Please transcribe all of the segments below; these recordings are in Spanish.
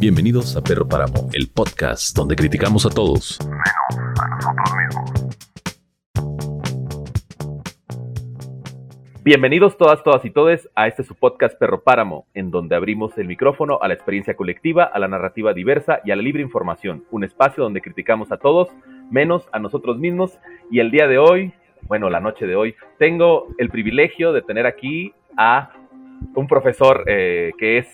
Bienvenidos a Perro Páramo, el podcast donde criticamos a todos, menos a nosotros mismos. Bienvenidos todas, todas y todes a este su podcast Perro Páramo, en donde abrimos el micrófono a la experiencia colectiva, a la narrativa diversa y a la libre información. Un espacio donde criticamos a todos, menos a nosotros mismos. Y el día de hoy, bueno, la noche de hoy, tengo el privilegio de tener aquí a un profesor eh, que es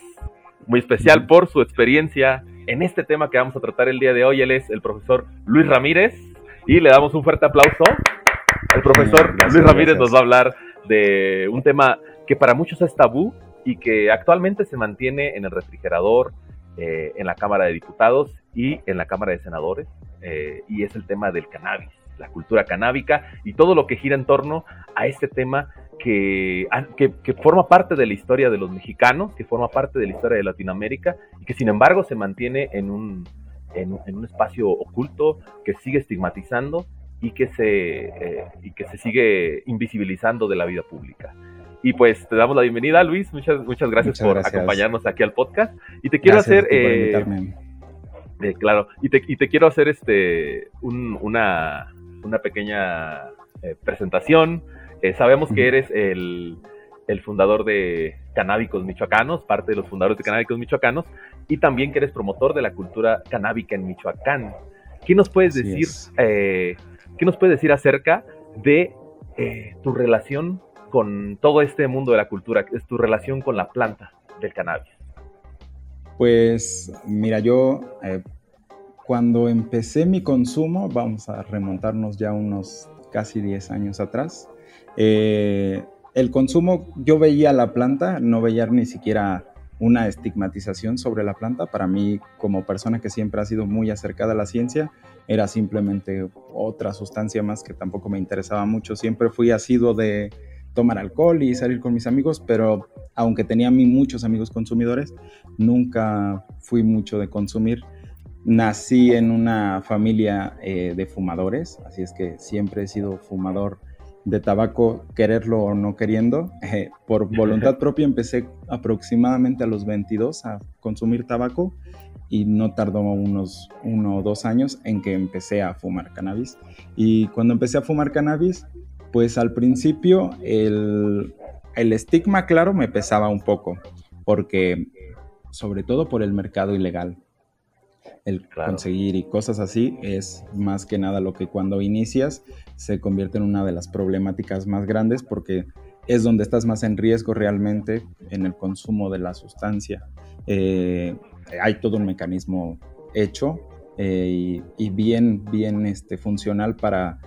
muy especial por su experiencia en este tema que vamos a tratar el día de hoy. Él es el profesor Luis Ramírez y le damos un fuerte aplauso. El profesor Luis Ramírez nos va a hablar de un tema que para muchos es tabú y que actualmente se mantiene en el refrigerador, eh, en la Cámara de Diputados y en la Cámara de Senadores, eh, y es el tema del cannabis, la cultura canábica y todo lo que gira en torno a este tema que, que, forma parte de la historia de los mexicanos, que forma parte de la historia de Latinoamérica y que sin embargo se mantiene en un, en, un espacio oculto que sigue estigmatizando y que, se, eh, y que se sigue invisibilizando de la vida pública. Y pues te damos la bienvenida, Luis. Muchas, muchas gracias por acompañarnos aquí al podcast. Y te quiero hacer. Eh, eh, claro, y te, y te, quiero hacer este una, una pequeña presentación eh, sabemos que eres el, fundador de Canábicos Michoacanos, parte de los fundadores de Canábicos Michoacanos, y también que eres promotor de la cultura canábica en Michoacán. ¿Qué nos puedes decir? Eh, ¿Qué nos puedes decir acerca de eh, tu relación con todo este mundo de la cultura? Es tu relación con la planta del cannabis. Pues mira, yo cuando empecé mi consumo, vamos a remontarnos ya unos casi 10 años atrás, eh, el consumo, yo veía la planta, no veía ni siquiera una estigmatización sobre la planta. Para mí, como persona que siempre ha sido muy acercada a la ciencia, era simplemente otra sustancia más que tampoco me interesaba mucho. Siempre fui asiduo de tomar alcohol y salir con mis amigos, pero aunque tenía a mí muchos amigos consumidores, nunca fui mucho de consumir. Nací en una familia eh, de fumadores, así es que siempre he sido fumador de tabaco, quererlo o no queriendo. Eh, por voluntad propia empecé aproximadamente a los 22 a consumir tabaco y no tardó unos uno o dos años en que empecé a fumar cannabis. Y cuando empecé a fumar cannabis, pues al principio el, el estigma, claro, me pesaba un poco, porque sobre todo por el mercado ilegal el conseguir y cosas así es más que nada lo que cuando inicias se convierte en una de las problemáticas más grandes porque es donde estás más en riesgo realmente en el consumo de la sustancia. Eh, hay todo un mecanismo hecho eh, y, bien, bien este, funcional para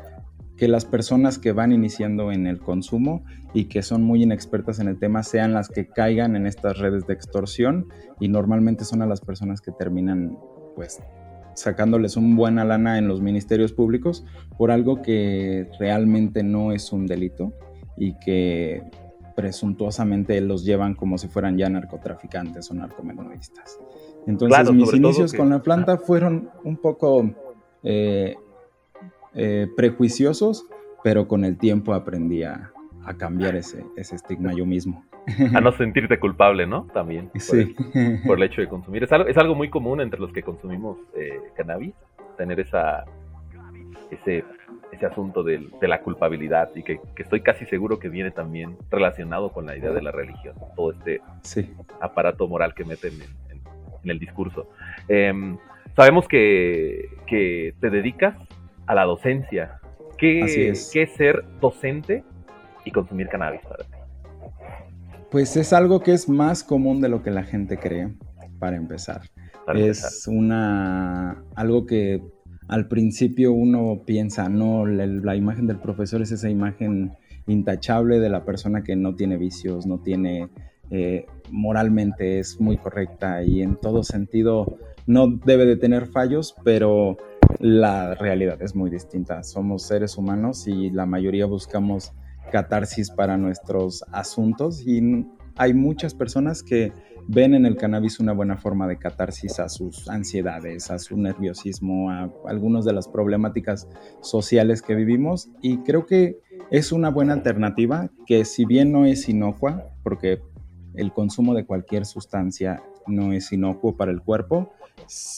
que las personas que van iniciando en el consumo y que son muy inexpertas en el tema sean las que caigan en estas redes de extorsión y normalmente son a las personas que terminan pues sacándoles un buena lana en los ministerios públicos por algo que realmente no es un delito y que presuntuosamente los llevan como si fueran ya narcotraficantes o narcomenudistas. Entonces mis inicios con la planta fueron un poco eh, eh, prejuiciosos, pero con el tiempo aprendí a, cambiar ese, ese estigma yo mismo. a no sentirte culpable, ¿no? También. Por, el, hecho de consumir. Es algo, es algo muy común entre los que consumimos eh, cannabis, tener esa, ese, ese asunto de, la culpabilidad y que, estoy casi seguro que viene también relacionado con la idea de la religión, todo este aparato moral que meten en, el discurso. Em, sabemos que, que, te dedicas a la docencia. ¿Qué es. ¿Qué es ser docente y consumir cannabis para ti? Pues es algo que es más común de lo que la gente cree, para empezar. es una algo que al principio uno piensa, no, la, imagen del profesor es esa imagen intachable de la persona que no tiene vicios, no tiene, eh, moralmente es muy correcta y en todo sentido no debe de tener fallos, pero la realidad es muy distinta. Somos seres humanos y la mayoría buscamos catarsis para nuestros asuntos y hay muchas personas que ven en el cannabis una buena forma de catarsis a sus ansiedades, a su nerviosismo, a algunas de las problemáticas sociales que vivimos y creo que es una buena alternativa que si bien no es inocua, porque el consumo de cualquier sustancia no es inocuo para el cuerpo.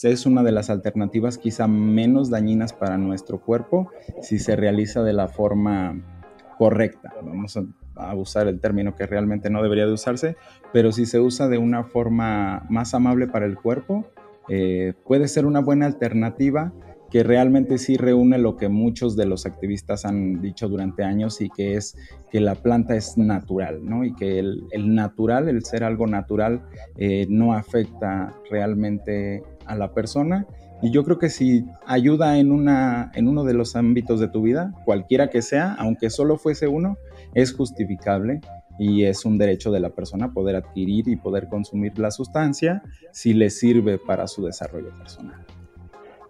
Es una de las alternativas quizá menos dañinas para nuestro cuerpo si se realiza de la forma correcta. Vamos a, usar el término que realmente no debería de usarse, pero si se usa de una forma más amable para el cuerpo, eh, puede ser una buena alternativa que realmente sí reúne lo que muchos de los activistas han dicho durante años y que es que la planta es natural, ¿no? Y que el, natural, el ser algo natural, eh, no afecta realmente a la persona. Y yo creo que si ayuda en, una, en uno de los ámbitos de tu vida, cualquiera que sea, aunque solo fuese uno, es justificable y es un derecho de la persona poder adquirir y poder consumir la sustancia si le sirve para su desarrollo personal.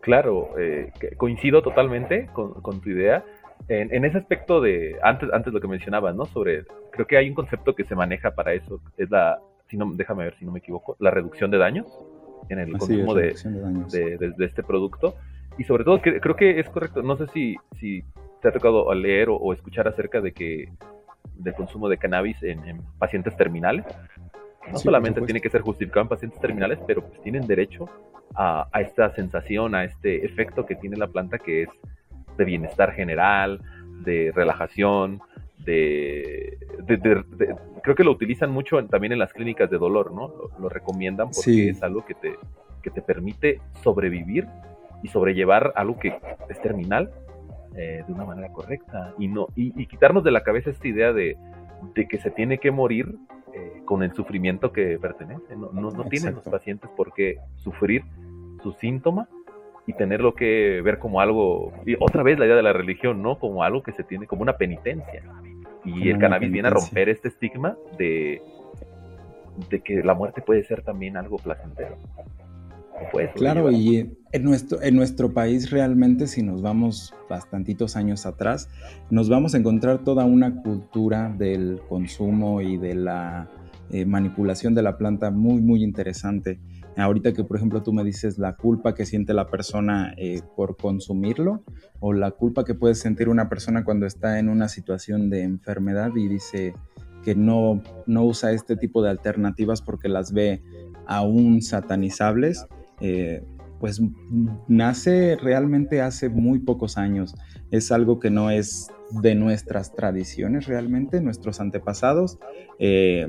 Claro, eh, coincido totalmente con, tu idea. En, ese aspecto de, antes, antes lo que mencionabas, ¿no? Sobre, creo que hay un concepto que se maneja para eso, es la, si no, déjame ver si no me equivoco, la reducción de daños en el consumo de, de, este producto. Y sobre todo, creo que es correcto, no sé si, si te ha tocado leer o, escuchar acerca de que del consumo de cannabis en, pacientes terminales. No solamente tiene que ser justificado en pacientes terminales, pero pues tienen derecho a, esta sensación, a este efecto que tiene la planta que es de bienestar general, de relajación, de, creo que lo utilizan mucho también en las clínicas de dolor, ¿no? Lo, recomiendan porque es algo que te, que te permite sobrevivir y sobrellevar algo que es terminal eh, de una manera correcta y no y, quitarnos de la cabeza esta idea de, que se tiene que morir eh, con el sufrimiento que pertenece. No, no, no tienen los pacientes por qué sufrir su síntoma y tenerlo que ver como algo, y otra vez la idea de la religión, ¿no? Como algo que se tiene como una penitencia. Y el cannabis viene a romper este estigma de, de que la muerte puede ser también algo placentero. claro, y en nuestro, en nuestro país realmente, si nos vamos bastantitos años atrás, nos vamos a encontrar toda una cultura del consumo y de la eh, manipulación de la planta muy, muy interesante. Ahorita que, por ejemplo, tú me dices la culpa que siente la persona eh, por consumirlo o la culpa que puede sentir una persona cuando está en una situación de enfermedad y dice que no, no usa este tipo de alternativas porque las ve aún satanizables, eh, pues nace realmente hace muy pocos años. Es algo que no es de nuestras tradiciones realmente, nuestros antepasados. Eh,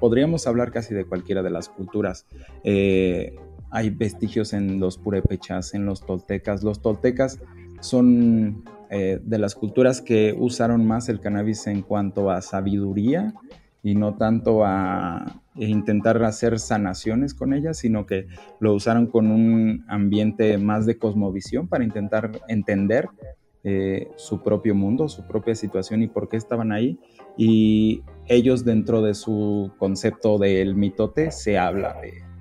podríamos hablar casi de cualquiera de las culturas. Eh, hay vestigios en los purépechas, en los toltecas. Los toltecas son eh, de las culturas que usaron más el cannabis en cuanto a sabiduría y no tanto a intentar hacer sanaciones con ellas, sino que lo usaron con un ambiente más de cosmovisión para intentar entender eh, su propio mundo, su propia situación y por qué estaban ahí. Y ellos dentro de su concepto del mitote se habla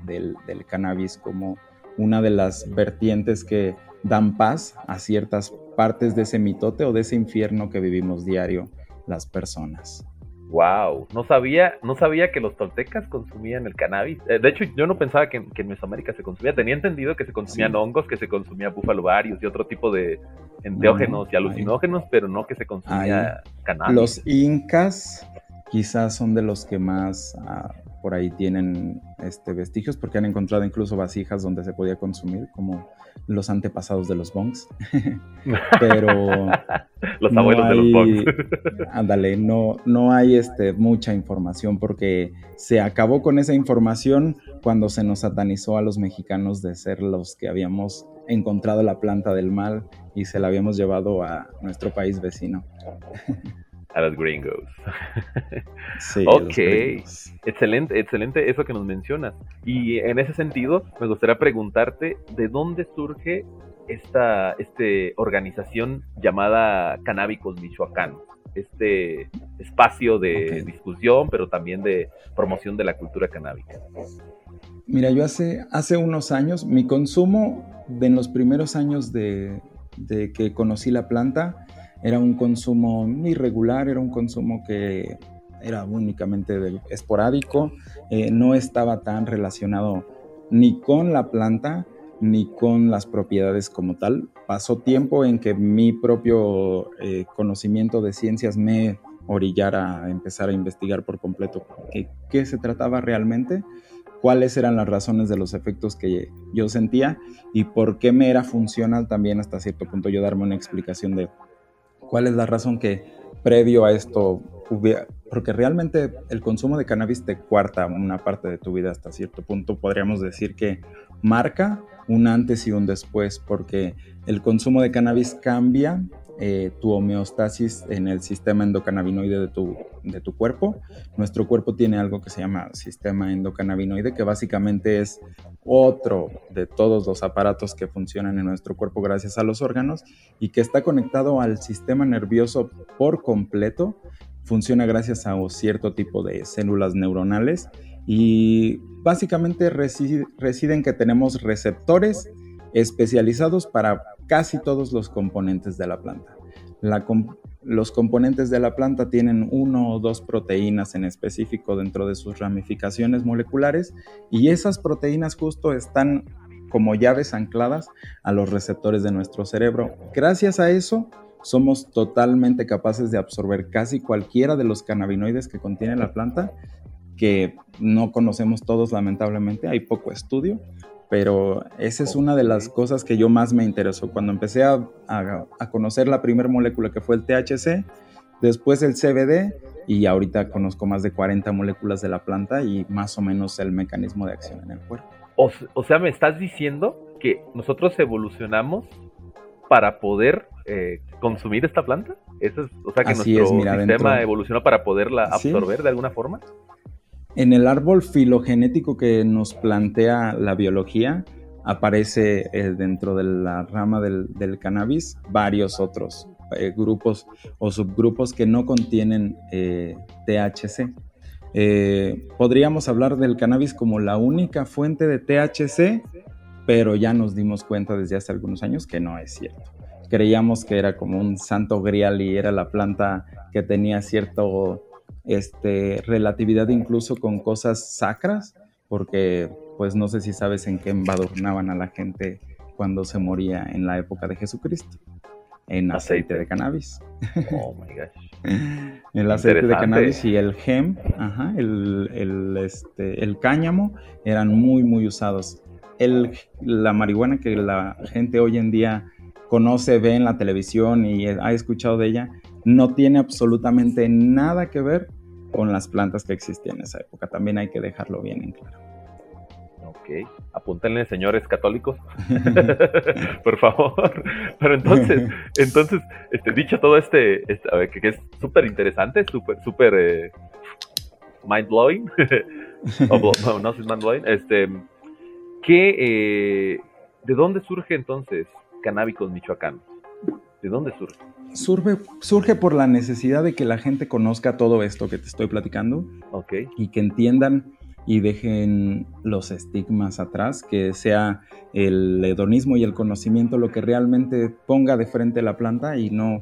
del, cannabis como una de las vertientes que dan paz a ciertas partes de ese mitote o de ese infierno que vivimos diario las personas. Wow, no sabía, no sabía que los toltecas consumían el cannabis. Eh, de hecho, yo no pensaba que, en Mesoamérica se consumía. Tenía entendido que se consumían hongos, que se consumía búfalo varios y otro tipo de enteógenos y alucinógenos, pero no que se consumía cannabis. Los incas quizás son de los que más ah, por ahí tienen este, vestigios, porque han encontrado incluso vasijas donde se podía consumir, como los antepasados de los bongs. Pero. los abuelos de los bongs. ándale, no, no hay este, mucha información, porque se acabó con esa información cuando se nos satanizó a los mexicanos de ser los que habíamos encontrado la planta del mal y se la habíamos llevado a nuestro país vecino. A los gringos. Sí, ok, excelente, excelente eso que nos mencionas. Y en ese sentido, me gustaría preguntarte de dónde surge esta este organización llamada Canábicos Michoacán, este espacio de discusión, pero también de promoción de la cultura canábica. Mira, yo hace, hace unos años, mi consumo de en los primeros años de, de que conocí la planta, era un consumo irregular, era un consumo que era únicamente esporádico, eh, no estaba tan relacionado ni con la planta ni con las propiedades como tal. Pasó tiempo en que mi propio eh, conocimiento de ciencias me orillar a empezar a investigar por completo qué, qué se trataba realmente, cuáles eran las razones de los efectos que yo sentía y por qué me era funcional también hasta cierto punto yo darme una explicación de cuál es la razón que previo a esto hubiera, porque realmente el consumo de cannabis te cuarta una parte de tu vida hasta cierto punto, podríamos decir que marca un antes y un después, porque el consumo de cannabis cambia eh, tu homeostasis en el sistema endocannabinoide de tu, de tu cuerpo. Nuestro cuerpo tiene algo que se llama sistema endocannabinoide, que básicamente es otro de todos los aparatos que funcionan en nuestro cuerpo gracias a los órganos y que está conectado al sistema nervioso por completo. Funciona gracias a cierto tipo de células neuronales y básicamente residen que tenemos receptores especializados para casi todos los componentes de la planta. los componentes de la planta tienen uno o dos proteínas en específico dentro de sus ramificaciones moleculares y esas proteínas justo están como llaves ancladas a los receptores de nuestro cerebro. Gracias a eso, somos totalmente capaces de absorber casi cualquiera de los cannabinoides que contiene la planta, que no conocemos todos lamentablemente, hay poco estudio, pero esa es una de las cosas que yo más me interesó. Cuando empecé a, conocer la primera molécula que fue el THC, después el CBD y ahorita conozco más de 40 moléculas de la planta y más o menos el mecanismo de acción en el cuerpo. O, sea, me estás diciendo que nosotros evolucionamos para poder eh, consumir esta planta? ¿Eso es, o sea, que nuestro sistema evolucionó para poderla absorber de alguna forma. En el árbol filogenético que nos plantea la biología, aparece eh, dentro de la rama del, cannabis varios otros eh, grupos o subgrupos que no contienen eh, THC. podríamos hablar del cannabis como la única fuente de THC, pero ya nos dimos cuenta desde hace algunos años que no es cierto. Creíamos que era como un santo grial y era la planta que tenía cierto este, relatividad incluso con cosas sacras, porque pues no sé si sabes en qué embadurnaban a la gente cuando se moría en la época de Jesucristo. En aceite, de cannabis. Oh my gosh. el aceite de cannabis y el gem, ajá, el, el, este, el cáñamo eran muy, muy usados. El, la marihuana que la gente hoy en día conoce, ve en la televisión y ha escuchado de ella, no tiene absolutamente nada que ver con las plantas que existían en esa época. También hay que dejarlo bien en claro. Ok, apúntenle, señores católicos, por favor. Pero entonces, entonces, este, dicho todo este, este a ver, que, es súper interesante, súper, súper eh, mind blowing, no, no, es mind blowing, este, ¿qué, eh, ¿de dónde surge entonces Canábicos Michoacán? ¿De dónde surge? Surge, surge por la necesidad de que la gente conozca todo esto que te estoy platicando. Y que entiendan y dejen los estigmas atrás, que sea el hedonismo y el conocimiento lo que realmente ponga de frente la planta y no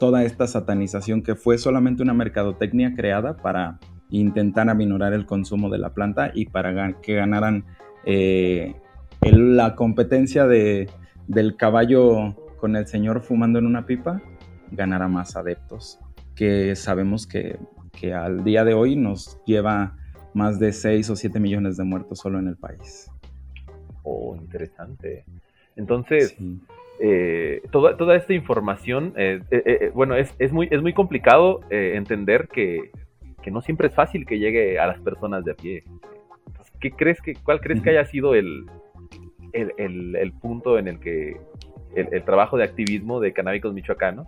toda esta satanización que fue solamente una mercadotecnia creada para intentar aminorar el consumo de la planta y para que ganaran eh, la competencia de, del caballo con el señor fumando en una pipa ganará más adeptos, que sabemos que, al día de hoy nos lleva más de 6 o 7 millones de muertos solo en el país. Oh, interesante. Entonces, eh, toda, toda, esta información, eh, eh, bueno, es, es, muy, es muy complicado entender que, que, no siempre es fácil que llegue a las personas de a pie. ¿Qué crees que, ¿Cuál crees que haya sido el, el, el, el punto en el que el, trabajo de activismo de canábicos michoacanos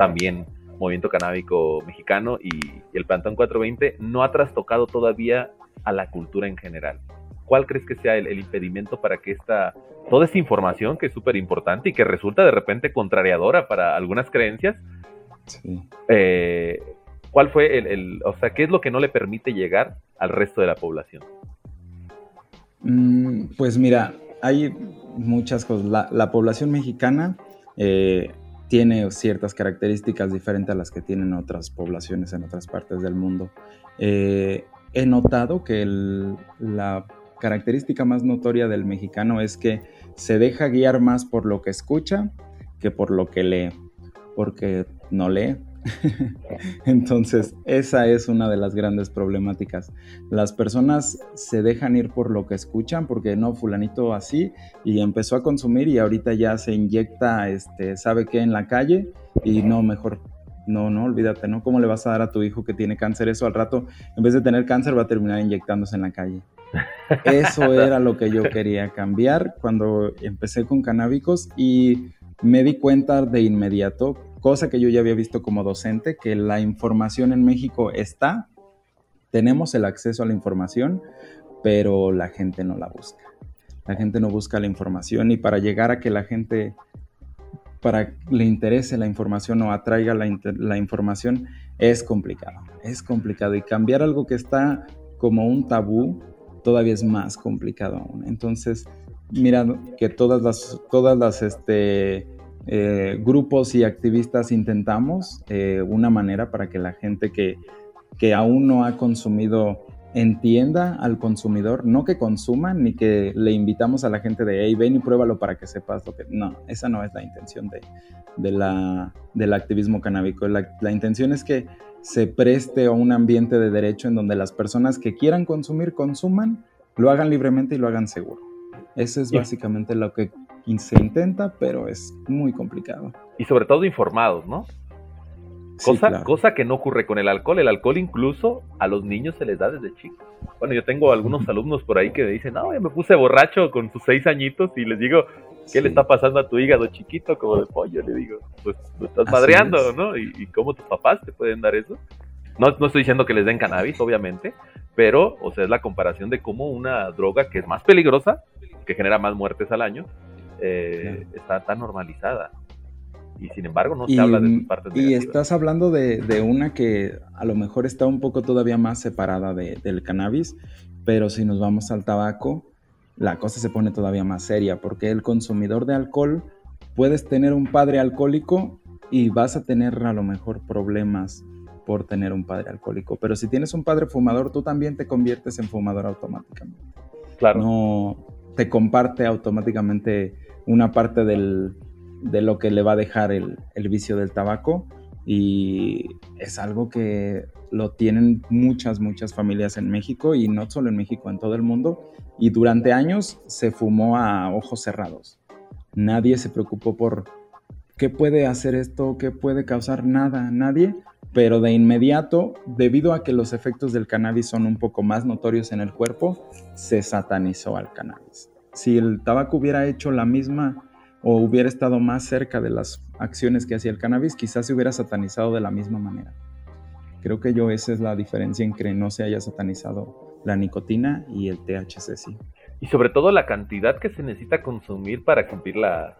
también Movimiento Canábico Mexicano y, el Plantón 420 no ha trastocado todavía a la cultura en general. ¿Cuál crees que sea el, impedimento para que esta, toda esta información que es súper importante y que resulta de repente contrariadora para algunas creencias, eh, ¿cuál fue el, o sea, qué es lo que no le permite llegar al resto de la población? Mm, pues mira, hay muchas cosas. La, población mexicana eh, tiene ciertas características diferentes a las que tienen otras poblaciones en otras partes del mundo. Eh, he notado que la característica más notoria del mexicano es que se deja guiar más por lo que escucha que por lo que lee, porque no lee, Entonces, esa es una de las grandes problemáticas. Las personas se dejan ir por lo que escuchan, porque no, fulanito así, y empezó a consumir y ahorita ya se inyecta, este, sabe qué, en la calle, y no, mejor, no, no, olvídate, ¿no? ¿Cómo le vas a dar a tu hijo que tiene cáncer eso al rato? En vez de tener cáncer, va a terminar inyectándose en la calle. Eso era lo que yo quería cambiar cuando empecé con canábicos y me di cuenta de inmediato cosa que yo ya había visto como docente, que la información en México está, tenemos el acceso a la información, pero la gente no la busca. La gente no busca la información y para llegar a que la gente para le interese la información o atraiga la, información es complicado, es complicado y cambiar algo que está como un tabú todavía es más complicado aún. Entonces, mira que todas las, todas las, este, eh, grupos y activistas intentamos eh, una manera para que la gente que, que aún no ha consumido entienda al consumidor, no que consuma ni que le invitamos a la gente de, hey, ven y pruébalo para que sepas lo que... No, esa no es la intención de, de la, del activismo canábico. La, la, intención es que se preste a un ambiente de derecho en donde las personas que quieran consumir, consuman, lo hagan libremente y lo hagan seguro. Eso es básicamente lo que se intenta, pero es muy complicado. Y sobre todo informados, ¿no? Cosa, cosa que no ocurre con el alcohol. El alcohol incluso a los niños se les da desde chicos. Bueno, yo tengo algunos alumnos por ahí que me dicen, no, ya me puse borracho con sus seis añitos y les digo, ¿qué le está pasando a tu hígado chiquito como de pollo? Le digo, pues lo estás madreando, ¿no? ¿Y, ¿Y, cómo tus papás te pueden dar eso? No, no estoy diciendo que les den cannabis, obviamente, pero, o sea, es la comparación de cómo una droga que es más peligrosa, que genera más muertes al año, eh, está tan normalizada. Y sin embargo no se habla de sus partes Y estás hablando de, una que a lo mejor está un poco todavía más separada del cannabis, pero si nos vamos al tabaco, la cosa se pone todavía más seria, porque el consumidor de alcohol, puedes tener un padre alcohólico y vas a tener a lo mejor problemas por tener un padre alcohólico. Pero si tienes un padre fumador, tú también te conviertes en fumador automáticamente. Claro. No te comparte automáticamente una parte de lo que le va a dejar el, el, vicio del tabaco y es algo que lo tienen muchas, muchas familias en México y no solo en México, en todo el mundo. Y durante años se fumó a ojos cerrados. Nadie se preocupó por qué puede hacer esto, qué puede causar nada, nadie. Pero de inmediato, debido a que los efectos del cannabis son un poco más notorios en el cuerpo, se satanizó al cannabis si el tabaco hubiera hecho la misma o hubiera estado más cerca de las acciones que hacía el cannabis, quizás se hubiera satanizado de la misma manera. Creo que yo esa es la diferencia en que no se haya satanizado la nicotina y el THC sí. Y sobre todo la cantidad que se necesita consumir para cumplir la,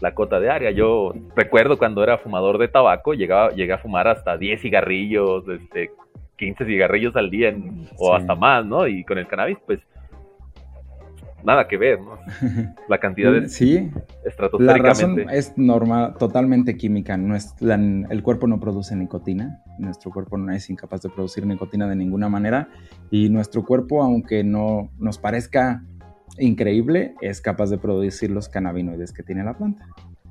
la cota área. Yo recuerdo cuando era fumador de tabaco, llegaba, llegué a fumar hasta 10 cigarrillos, este, 15 cigarrillos al día o hasta más, ¿no? Y con el cannabis, pues nada que ver, ¿no? La cantidad de... Sí, la razón es normal, totalmente química. No es, el cuerpo no produce nicotina, nuestro cuerpo no es incapaz de producir nicotina de ninguna manera y nuestro cuerpo, aunque no nos parezca increíble, es capaz de producir los cannabinoides que tiene la planta.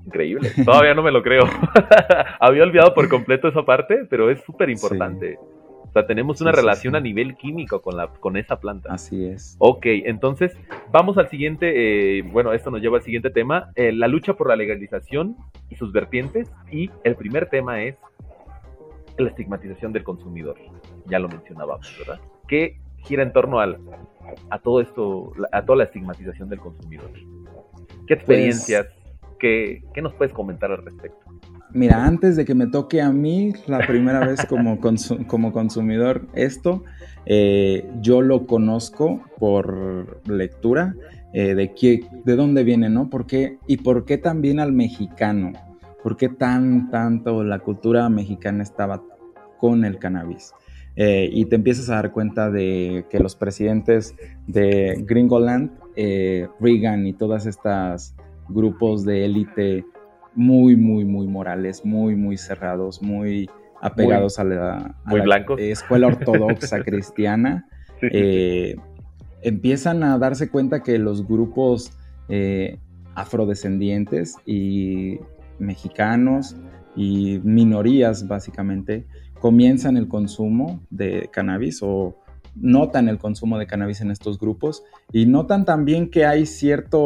Increíble, todavía no me lo creo. Había olvidado por completo esa parte, pero es súper importante sea, tenemos una relación a nivel químico con, la, con esa planta. Así es. Ok, entonces vamos al siguiente, eh, bueno, esto nos lleva al siguiente tema, eh, la lucha por la legalización y sus vertientes. Y el primer tema es la estigmatización del consumidor. Ya lo mencionábamos, ¿verdad? ¿Qué gira en torno al, a todo esto, a toda la estigmatización del consumidor? ¿Qué pues experiencias, qué, qué nos puedes comentar al respecto? Mira, antes de que me toque a mí la primera vez como, como consumidor esto, eh, yo lo conozco por lectura eh, de, qué, de dónde viene, ¿no? ¿Por qué, y por qué también al mexicano. ¿Por qué tan, tanto la cultura mexicana estaba con el cannabis? Eh, y te empiezas a dar cuenta de que los presidentes de Gringoland, Reagan y todas estas grupos de élite muy, muy, muy morales, muy, muy cerrados, muy apegados a la, escuela ortodoxa cristiana. Eh, empiezan a darse cuenta que los grupos eh, afrodescendientes y mexicanos y minorías básicamente comienzan el consumo de cannabis o notan el consumo de cannabis en estos grupos y notan también que hay cierta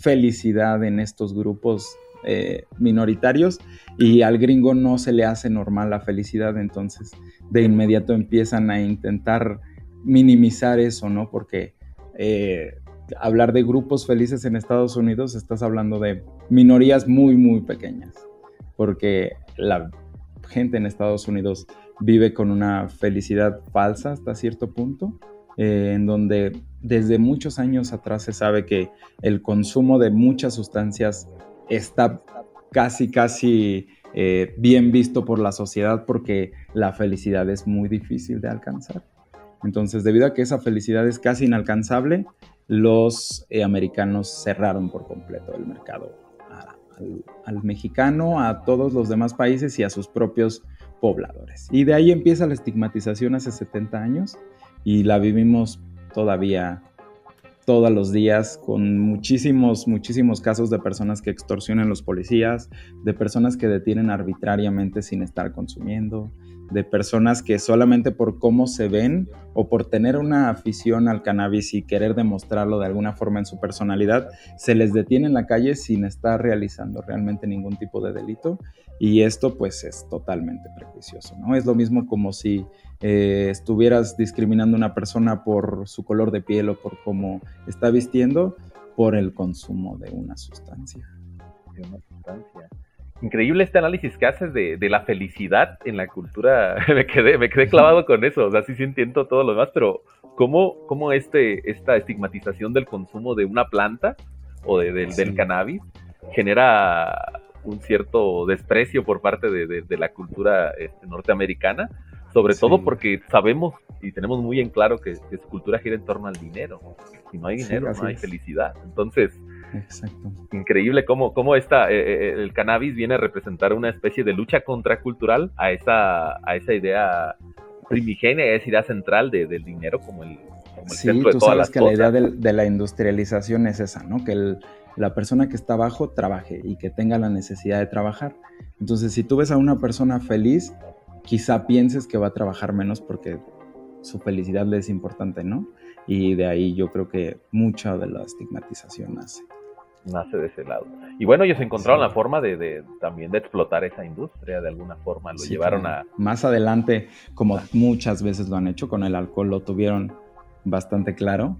felicidad en estos grupos eh, minoritarios y al gringo no se le hace normal la felicidad, entonces de inmediato empiezan a intentar minimizar eso, ¿no? Porque eh, hablar de grupos felices en Estados Unidos, estás hablando de minorías muy, muy pequeñas, porque la gente en Estados Unidos vive con una felicidad falsa hasta cierto punto, eh, en donde desde muchos años atrás se sabe que el consumo de muchas sustancias está casi, casi eh, bien visto por la sociedad porque la felicidad es muy difícil de alcanzar. Entonces, debido a que esa felicidad es casi inalcanzable, los eh, americanos cerraron por completo el mercado al, mexicano, a todos los demás países y a sus propios pobladores. Y de ahí empieza la estigmatización hace 70 años y la vivimos todavía todos los días con muchísimos, muchísimos casos de personas que extorsionan a los policías, de personas que detienen arbitrariamente sin estar consumiendo, de personas que solamente por cómo se ven o por tener una afición al cannabis y querer demostrarlo de alguna forma en su personalidad, se les detiene en la calle sin estar realizando realmente ningún tipo de delito y esto pues es totalmente prejuicioso, ¿no? Es lo mismo como si eh, estuvieras discriminando a una persona por su color de piel o por cómo está vistiendo por el consumo de una sustancia. De una sustancia increíble este análisis que haces de, la felicidad en la cultura. me, quedé, me quedé clavado con eso. O sea, sí, sí entiendo todo lo demás, pero ¿cómo, cómo este, esta estigmatización del consumo de una planta o del cannabis genera un cierto desprecio por parte de, la cultura este, norteamericana? Sobre todo porque sabemos y tenemos muy en claro que, su cultura gira en torno al dinero. Si no hay dinero, no hay felicidad. Entonces, Exacto. Increíble cómo, cómo esta, eh, eh, el cannabis viene a representar una especie de lucha contracultural a esa, a esa idea primigenia, a esa idea central de, del dinero como el, como sí, centro de tú sabes que la idea de, la industrialización es esa, ¿no? Que la persona que está abajo trabaje y que tenga la necesidad de trabajar. Entonces, si tú ves a una persona feliz, quizá pienses que va a trabajar menos porque su felicidad le es importante, ¿no? Y de ahí yo creo que mucha de la estigmatización nace nace de ese lado. Y bueno, ellos encontraron la forma de, también de explotar esa industria de alguna forma, lo llevaron a... Más adelante, como muchas veces lo han hecho con el alcohol, lo tuvieron bastante claro.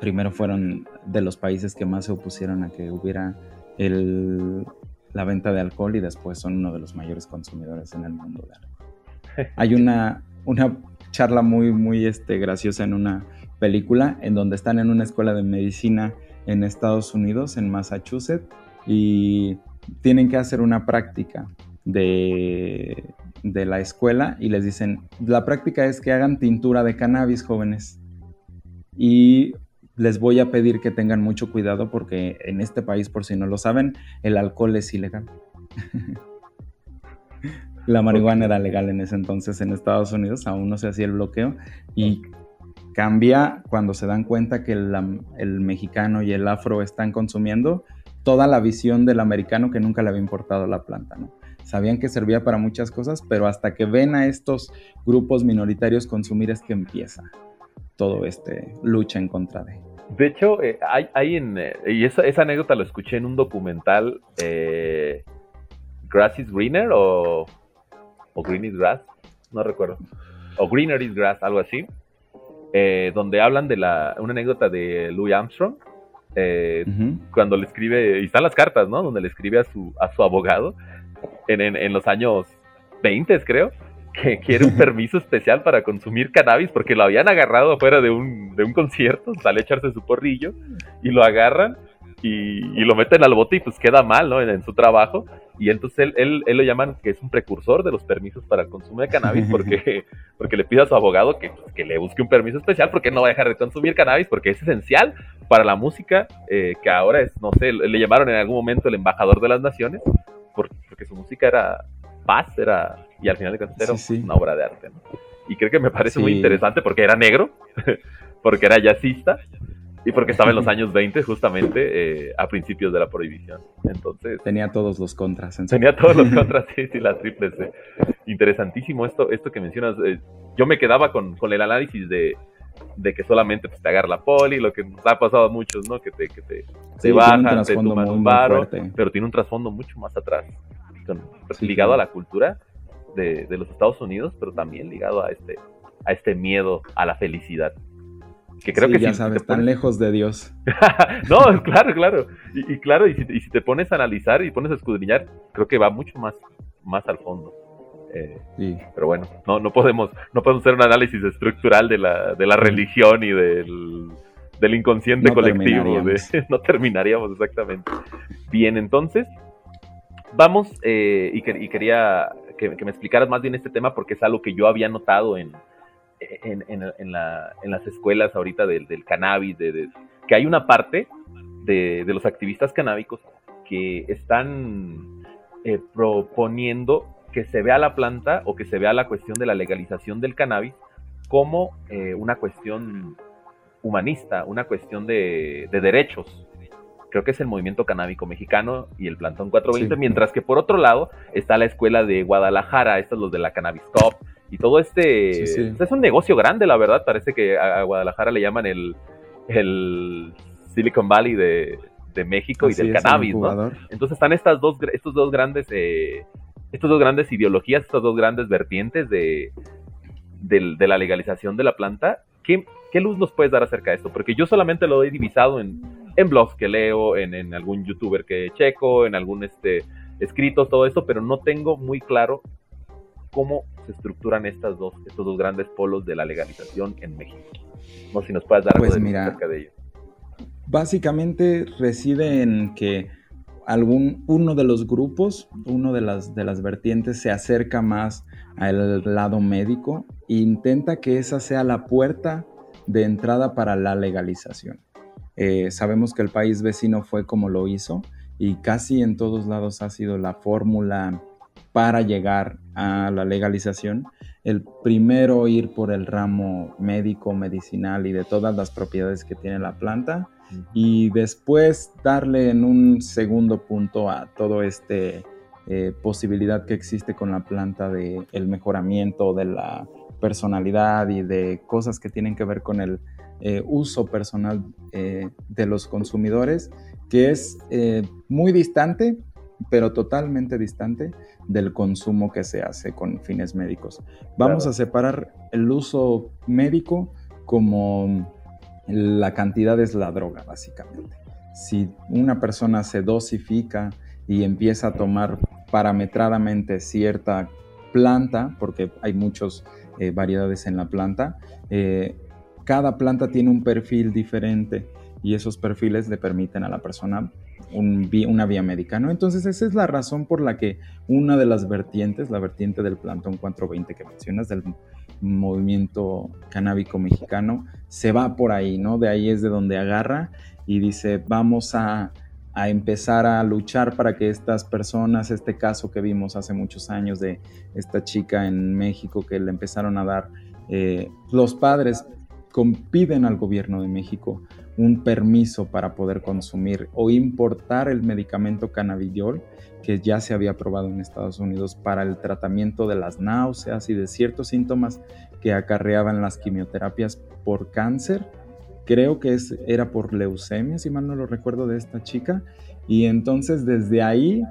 Primero fueron de los países que más se opusieron a que hubiera el, la venta de alcohol y después son uno de los mayores consumidores en el mundo de alcohol. Hay una, una charla muy, muy este, graciosa en una película en donde están en una escuela de medicina en Estados Unidos, en Massachusetts, y tienen que hacer una práctica de, de la escuela y les dicen, la práctica es que hagan tintura de cannabis, jóvenes. Y les voy a pedir que tengan mucho cuidado porque en este país, por si no lo saben, el alcohol es ilegal. la marihuana era legal en ese entonces en Estados Unidos, aún no se hacía el bloqueo y cambia cuando se dan cuenta que el, mexicano y el afro están consumiendo toda la visión del americano que nunca le había importado la planta, ¿no? Sabían que servía para muchas cosas, pero hasta que ven a estos grupos minoritarios consumir es que empieza todo este lucha en contra de. De hecho, eh, hay, en, eh, y esa, anécdota lo escuché en un documental, eh, Grass is Greener o, o Green is Grass, no recuerdo, o Greener is Grass, algo así, eh, donde hablan de la, una anécdota de Louis Armstrong, eh, cuando le escribe, y están las cartas, ¿no? Donde le escribe a su, a su abogado en, en, los años 20, creo, que quiere un permiso especial para consumir cannabis porque lo habían agarrado afuera de un, de un concierto, sale a echarse su porrillo y lo agarran y, lo meten al bote y pues queda mal, ¿no? En, su trabajo. Y entonces él, él, él, lo llaman que es un precursor de los permisos para el consumo de cannabis porque, porque le pide a su abogado que, pues, que le busque un permiso especial porque no va a dejar de consumir cannabis porque es esencial para la música eh, que ahora es, no sé, le llamaron en algún momento el embajador de las naciones porque, su música era paz, era, y al final de cuentas era una obra de arte, ¿no? Y creo que me parece muy interesante porque era negro, porque era jazzista Y porque estaba en los años 20, justamente, eh, a principios de la prohibición. Entonces. Tenía todos los contras. tenía todos los contras, sí, sí, las triples. Interesantísimo esto, esto que mencionas. Eh, yo me quedaba con, con el análisis de, de que solamente pues, te agarra la poli, lo que nos ha pasado a muchos, ¿no? Que te, que te, te bajan, te toman un varo, pero tiene un trasfondo mucho más atrás, pues, ligado a la cultura de, de, los Estados Unidos, pero también ligado a este, a este miedo a la felicidad. Que creo que ya sabes, tan lejos de Dios. no, claro, claro. Y, claro, y si, y si, te pones a analizar y pones a escudriñar, creo que va mucho más, más al fondo. Eh, pero bueno, no, no, podemos, no podemos hacer un análisis estructural de la, de la religión y del, del inconsciente colectivo. no terminaríamos exactamente. Bien, entonces, vamos, eh, y, quería que, me explicaras más bien este tema porque es algo que yo había notado en, en, en, la, en las escuelas ahorita del, del cannabis, de, que hay una parte de, de los activistas canábicos que están eh, proponiendo que se vea la planta o que se vea la cuestión de la legalización del cannabis como eh, una cuestión humanista, una cuestión de, derechos. Creo que es el movimiento canábico mexicano y el Plantón 420, mientras que por otro lado está la escuela de Guadalajara, estos los de la Cannabis Cop y todo este... es un negocio grande, la verdad, parece que a Guadalajara le llaman el, el Silicon Valley de, México y del cannabis, ¿no? Entonces están estas dos, estos dos grandes eh, estas dos grandes ideologías, estas dos grandes vertientes de, de, la legalización de la planta, ¿qué, ¿qué, luz nos puedes dar acerca de esto? Porque yo solamente lo he divisado en, en blogs que leo, en, en, algún youtuber que checo, en algún este, escritos, todo esto, pero no tengo muy claro cómo se estructuran estas dos, estos dos grandes polos de la legalización en México. No si nos puedes dar pues algo acerca de ello. Básicamente reside en que algún, uno de los grupos, uno de las, de las vertientes se acerca más al lado médico e intenta que esa sea la puerta de entrada para la legalización. Eh, sabemos que el país vecino fue como lo hizo y casi en todos lados ha sido la fórmula para llegar a la legalización. El primero ir por el ramo médico, medicinal y de todas las propiedades que tiene la planta y después darle en un segundo punto a todo este eh, posibilidad que existe con la planta de el mejoramiento de la personalidad y de cosas que tienen que ver con el eh, uso personal eh, de los consumidores, que es muy distante, pero totalmente distante del consumo que se hace con fines médicos. Vamos a separar el uso médico como la cantidad es la droga, básicamente. Si una persona se dosifica y empieza a tomar parametradamente cierta planta, porque hay muchas eh, variedades en la planta, eh, cada planta tiene un perfil diferente y esos perfiles le permiten a la persona una vía médica, ¿no? Entonces esa es la razón por la que una de las vertientes, la vertiente del plantón 420 que mencionas, del movimiento canábico mexicano, se va por ahí, ¿no? De ahí es de donde agarra y dice, vamos a, empezar a luchar para que estas personas, este caso que vimos hace muchos años de esta chica en México que le empezaron a dar, eh, los padres piden al gobierno de México un permiso para poder consumir o importar el medicamento cannabidiol que ya se había aprobado en Estados Unidos para el tratamiento de las náuseas y de ciertos síntomas que acarreaban las quimioterapias por cáncer. Creo que es, era por leucemia, si mal no lo recuerdo, de esta chica. Y entonces desde ahí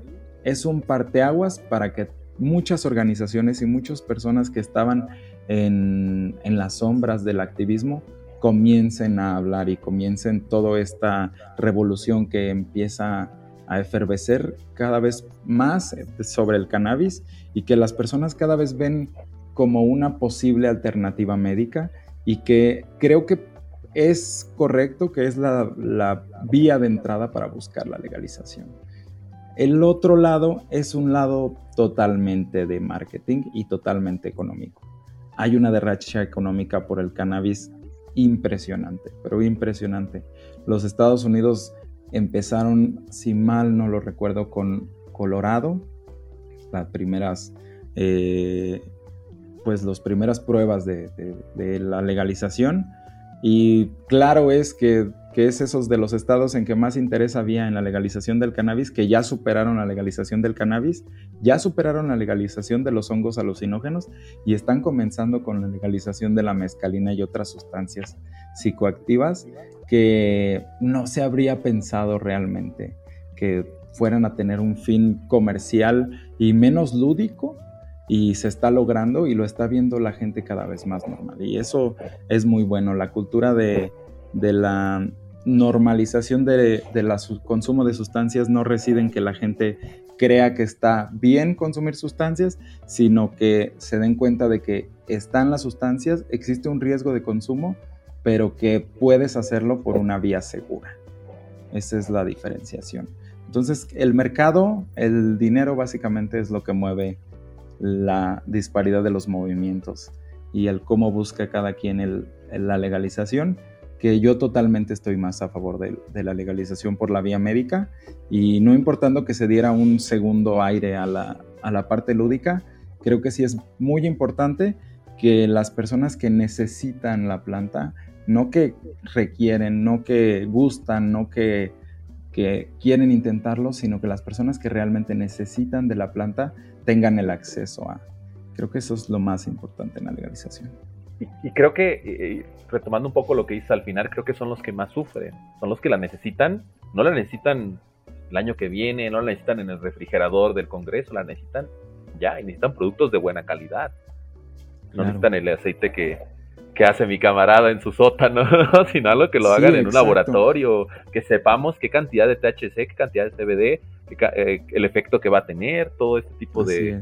es un parteaguas para que muchas organizaciones y muchas personas que estaban en, en las sombras del activismo comiencen a hablar y comiencen toda esta revolución que empieza a efervecer cada vez más sobre el cannabis y que las personas cada vez ven como una posible alternativa médica y que creo que es correcto que es la, la vía de entrada para buscar la legalización. El otro lado es un lado totalmente de marketing y totalmente económico. Hay una derracha económica por el cannabis impresionante, pero impresionante. Los Estados Unidos empezaron, si mal no lo recuerdo, con Colorado, las primeras, eh, pues las primeras pruebas de, la legalización. Y claro es que que es esos de los estados en que más interés había en la legalización del cannabis, que ya superaron la legalización del cannabis, ya superaron la legalización de los hongos alucinógenos y están comenzando con la legalización de la mescalina y otras sustancias psicoactivas que no se habría pensado realmente que fueran a tener un fin comercial y menos lúdico y se está logrando y lo está viendo la gente cada vez más normal. Y eso es muy bueno. La cultura de, la normalización del de consumo de sustancias no reside en que la gente crea que está bien consumir sustancias, sino que se den cuenta de que están las sustancias, existe un riesgo de consumo, pero que puedes hacerlo por una vía segura. Esa es la diferenciación. Entonces, el mercado, el dinero básicamente es lo que mueve la disparidad de los movimientos y el cómo busca cada quien la legalización, que yo totalmente estoy más a favor de, la legalización por la vía médica y no importando que se diera un segundo aire a la, a la parte lúdica, creo que sí es muy importante que las personas que necesitan la planta, no que requieren, no que gustan, no que que quieren intentarlo, sino que las personas que realmente necesitan de la planta tengan el acceso a. Creo que eso es lo más importante en la legalización. Y, creo que, retomando un poco lo que dices al final, creo que son los que más sufren, son los que la necesitan, no la necesitan el año que viene, no la necesitan en el refrigerador del Congreso, la necesitan ya, y necesitan productos de buena calidad. No necesitan el aceite que, que hace mi camarada en su sótano, sino algo que lo hagan en un laboratorio, que sepamos qué cantidad de THC, qué cantidad de CBD, eh, el efecto que va a tener, todo este tipo de,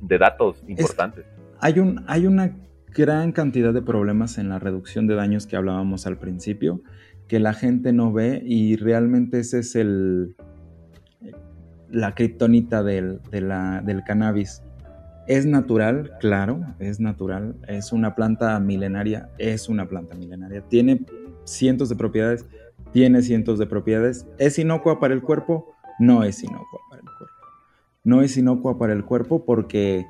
de, datos importantes. hay, un, hay una gran cantidad de problemas en la reducción de daños que hablábamos al principio, que la gente no ve y realmente ese es el la kriptonita del, del cannabis es natural, claro, es natural. Es una planta milenaria, es una planta milenaria. Tiene cientos de propiedades, tiene cientos de propiedades. ¿Es inocua para el cuerpo? No es inocua para el cuerpo. No es inocua para el cuerpo porque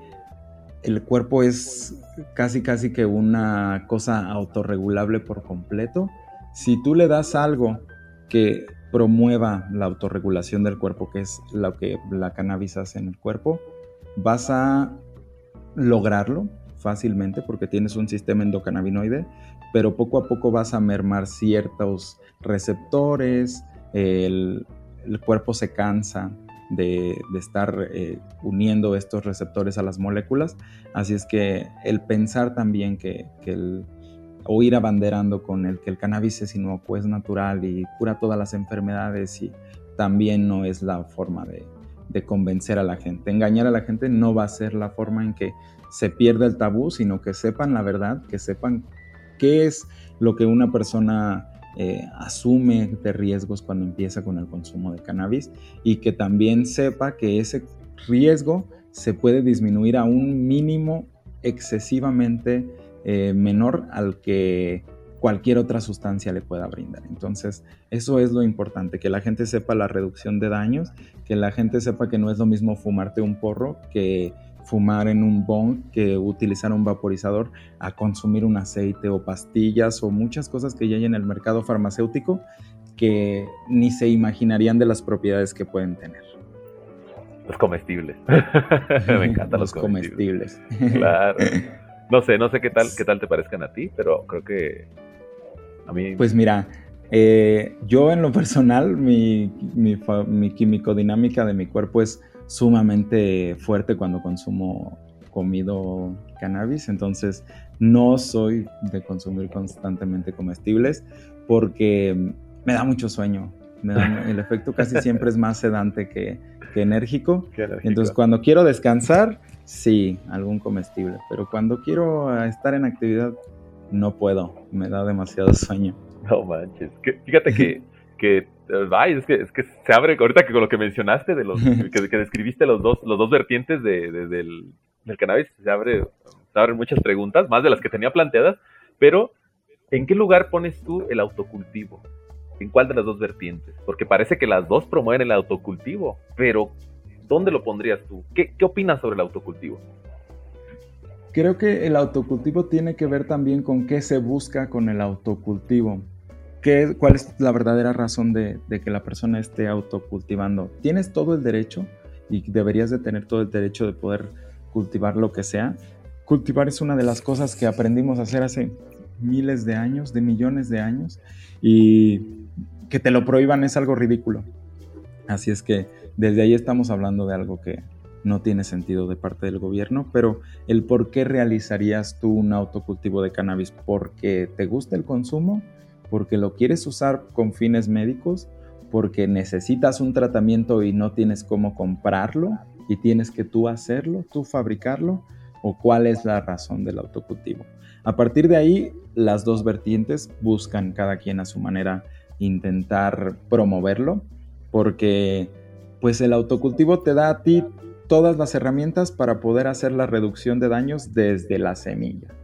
el cuerpo es casi casi que una cosa autorregulable por completo. Si tú le das algo que promueva la autorregulación del cuerpo, que es lo que la cannabis hace en el cuerpo, vas a lograrlo fácilmente porque tienes un sistema endocannabinoide, pero poco a poco vas a mermar ciertos receptores, el, cuerpo se cansa de, estar eh, uniendo estos receptores a las moléculas, así es que el pensar también que, el, o ir abanderando con el que el cannabis es inocuo, es natural y cura todas las enfermedades y también no es la forma de, de convencer a la gente. Engañar a la gente no va a ser la forma en que se pierda el tabú, sino que sepan la verdad, que sepan qué es lo que una persona eh, asume de riesgos cuando empieza con el consumo de cannabis y que también sepa que ese riesgo se puede disminuir a un mínimo excesivamente eh, menor al que cualquier otra sustancia le pueda brindar. Entonces, eso es lo importante, que la gente sepa la reducción de daños, que la gente sepa que no es lo mismo fumarte un porro que fumar en un bong, que utilizar un vaporizador, a consumir un aceite o pastillas o muchas cosas que ya hay en el mercado farmacéutico que ni se imaginarían de las propiedades que pueden tener. Los comestibles. Me encantan los, comestibles. claro. No sé, no sé qué tal, qué tal te parezcan a ti, pero creo que a mí... Pues mira, eh, yo en lo personal, mi, mi, mi químico-dinámica de mi cuerpo es sumamente fuerte cuando consumo comido cannabis, entonces no soy de consumir constantemente comestibles porque me da mucho sueño. el efecto casi siempre es más sedante que, enérgico. Entonces cuando quiero descansar, sí, algún comestible, pero cuando quiero estar en actividad, no puedo, me da demasiado sueño. No manches, fíjate que, que Ay, es que, es que se abre, ahorita que con lo que mencionaste, de los que, describiste los dos, los dos vertientes de, del, del, cannabis, se, abre, se abren muchas preguntas, más de las que tenía planteadas, pero ¿en qué lugar pones tú el autocultivo? ¿En cuál de las dos vertientes? Porque parece que las dos promueven el autocultivo, pero ¿dónde lo pondrías tú? ¿Qué, qué opinas sobre el autocultivo? Creo que el autocultivo tiene que ver también con qué se busca con el autocultivo ¿qué, ¿cuál es la verdadera razón de, de que la persona esté autocultivando? Tienes todo el derecho y deberías de tener todo el derecho de poder cultivar lo que sea. Cultivar es una de las cosas que aprendimos a hacer hace miles de años, de millones de años, y que te lo prohíban es algo ridículo. Así es que desde ahí estamos hablando de algo que no tiene sentido de parte del gobierno, pero el por qué realizarías tú un autocultivo de cannabis, porque te gusta el consumo, porque lo quieres usar con fines médicos, porque necesitas un tratamiento y no tienes cómo comprarlo y tienes que tú hacerlo, tú fabricarlo, o cuál es la razón del autocultivo. A partir de ahí, las dos vertientes buscan cada quien a su manera intentar promoverlo, porque pues el autocultivo te da a ti todas las herramientas para poder hacer la reducción de daños desde la semilla.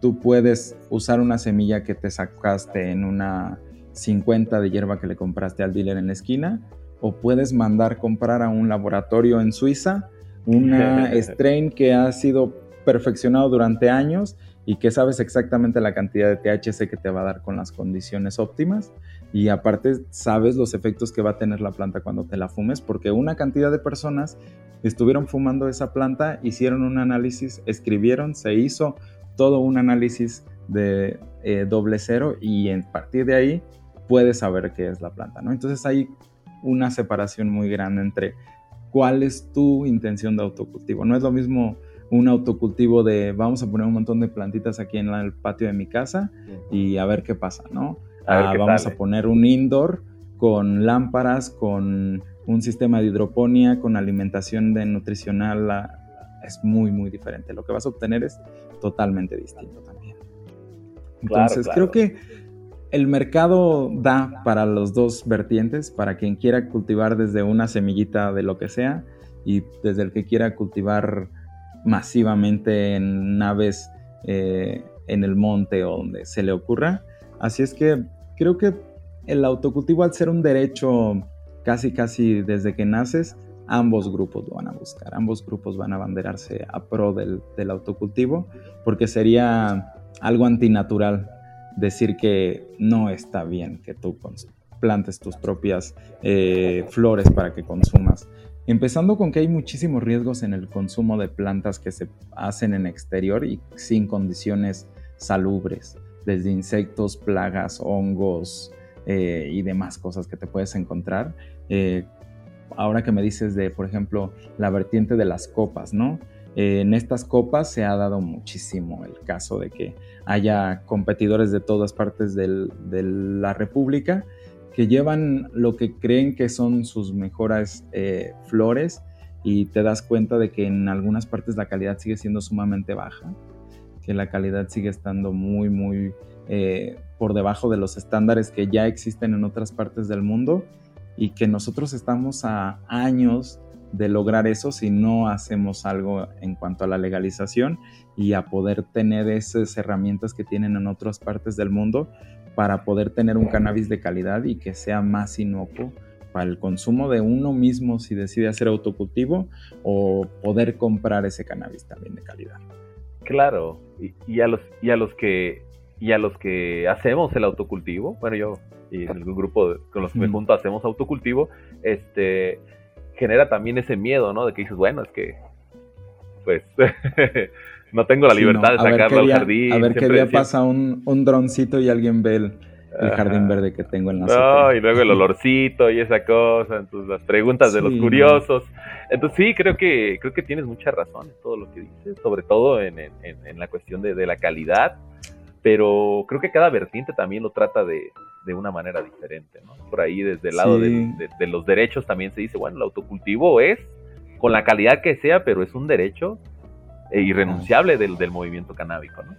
Tú puedes usar una semilla que te sacaste en una 50 de hierba que le compraste al dealer en la esquina, o puedes mandar comprar a un laboratorio en Suiza una strain que ha sido perfeccionado durante años y que sabes exactamente la cantidad de THC que te va a dar con las condiciones óptimas y aparte sabes los efectos que va a tener la planta cuando te la fumes porque una cantidad de personas estuvieron fumando esa planta, hicieron un análisis, escribieron, se hizo todo un análisis de eh, doble cero y a partir de ahí puedes saber qué es la planta, ¿no? Entonces hay una separación muy grande entre cuál es tu intención de autocultivo. No es lo mismo un autocultivo de vamos a poner un montón de plantitas aquí en el patio de mi casa y a ver qué pasa, ¿no? Ah, vamos a poner un indoor con lámparas, con un sistema de hidroponía, con alimentación de nutricional. es muy, muy diferente. Lo que vas a obtener es totalmente distinto también. Entonces, creo que el mercado da para los dos vertientes, para quien quiera cultivar desde una semillita de lo que sea y desde el que quiera cultivar masivamente en naves eh, en el monte o donde se le ocurra. Así es que creo que el autocultivo al ser un derecho casi casi desde que naces, ambos grupos lo van a buscar, ambos grupos van a abanderarse a pro del, del autocultivo porque sería algo antinatural decir que no está bien que tú plantes tus propias eh, flores para que consumas. Empezando con que hay muchísimos riesgos en el consumo de plantas que se hacen en exterior y sin condiciones salubres, desde insectos, plagas, hongos eh, y demás cosas que te puedes encontrar. Eh, ahora que me dices de, por ejemplo, la vertiente de las copas, ¿no? en estas copas se ha dado muchísimo el caso de que haya competidores de todas partes de la República que llevan lo que creen que son sus mejores eh, flores y te das cuenta de que en algunas partes la calidad sigue siendo sumamente baja, que la calidad sigue estando muy, muy eh, por debajo de los estándares que ya existen en otras partes del mundo y que nosotros estamos a años de lograr eso si no hacemos algo en cuanto a la legalización y a poder tener esas herramientas que tienen en otras partes del mundo para poder tener un cannabis de calidad y que sea más inocuo para el consumo de uno mismo si decide hacer autocultivo o poder comprar ese cannabis también de calidad. Claro, y, a los y a los que y a los que hacemos el autocultivo, bueno yo y en algún grupo con los que me junto hacemos autocultivo, este genera también ese miedo, ¿no? De que dices, bueno, es que, pues, no tengo la libertad de sacarlo al jardín. A ver qué día pasa un, un, droncito y alguien ve el, jardín verde que tengo en la No, y luego el olorcito y esa cosa, entonces las preguntas de los curiosos. Entonces sí, creo que, creo que tienes mucha razón en todo lo que dices, sobre todo en, en, en la cuestión de, de la calidad, pero creo que cada vertiente también lo trata de, de una manera diferente, ¿no? Por ahí desde el lado de, los derechos también se dice, bueno, el autocultivo es con la calidad que sea, pero es un derecho eh, irrenunciable del, del, movimiento canábico, ¿no?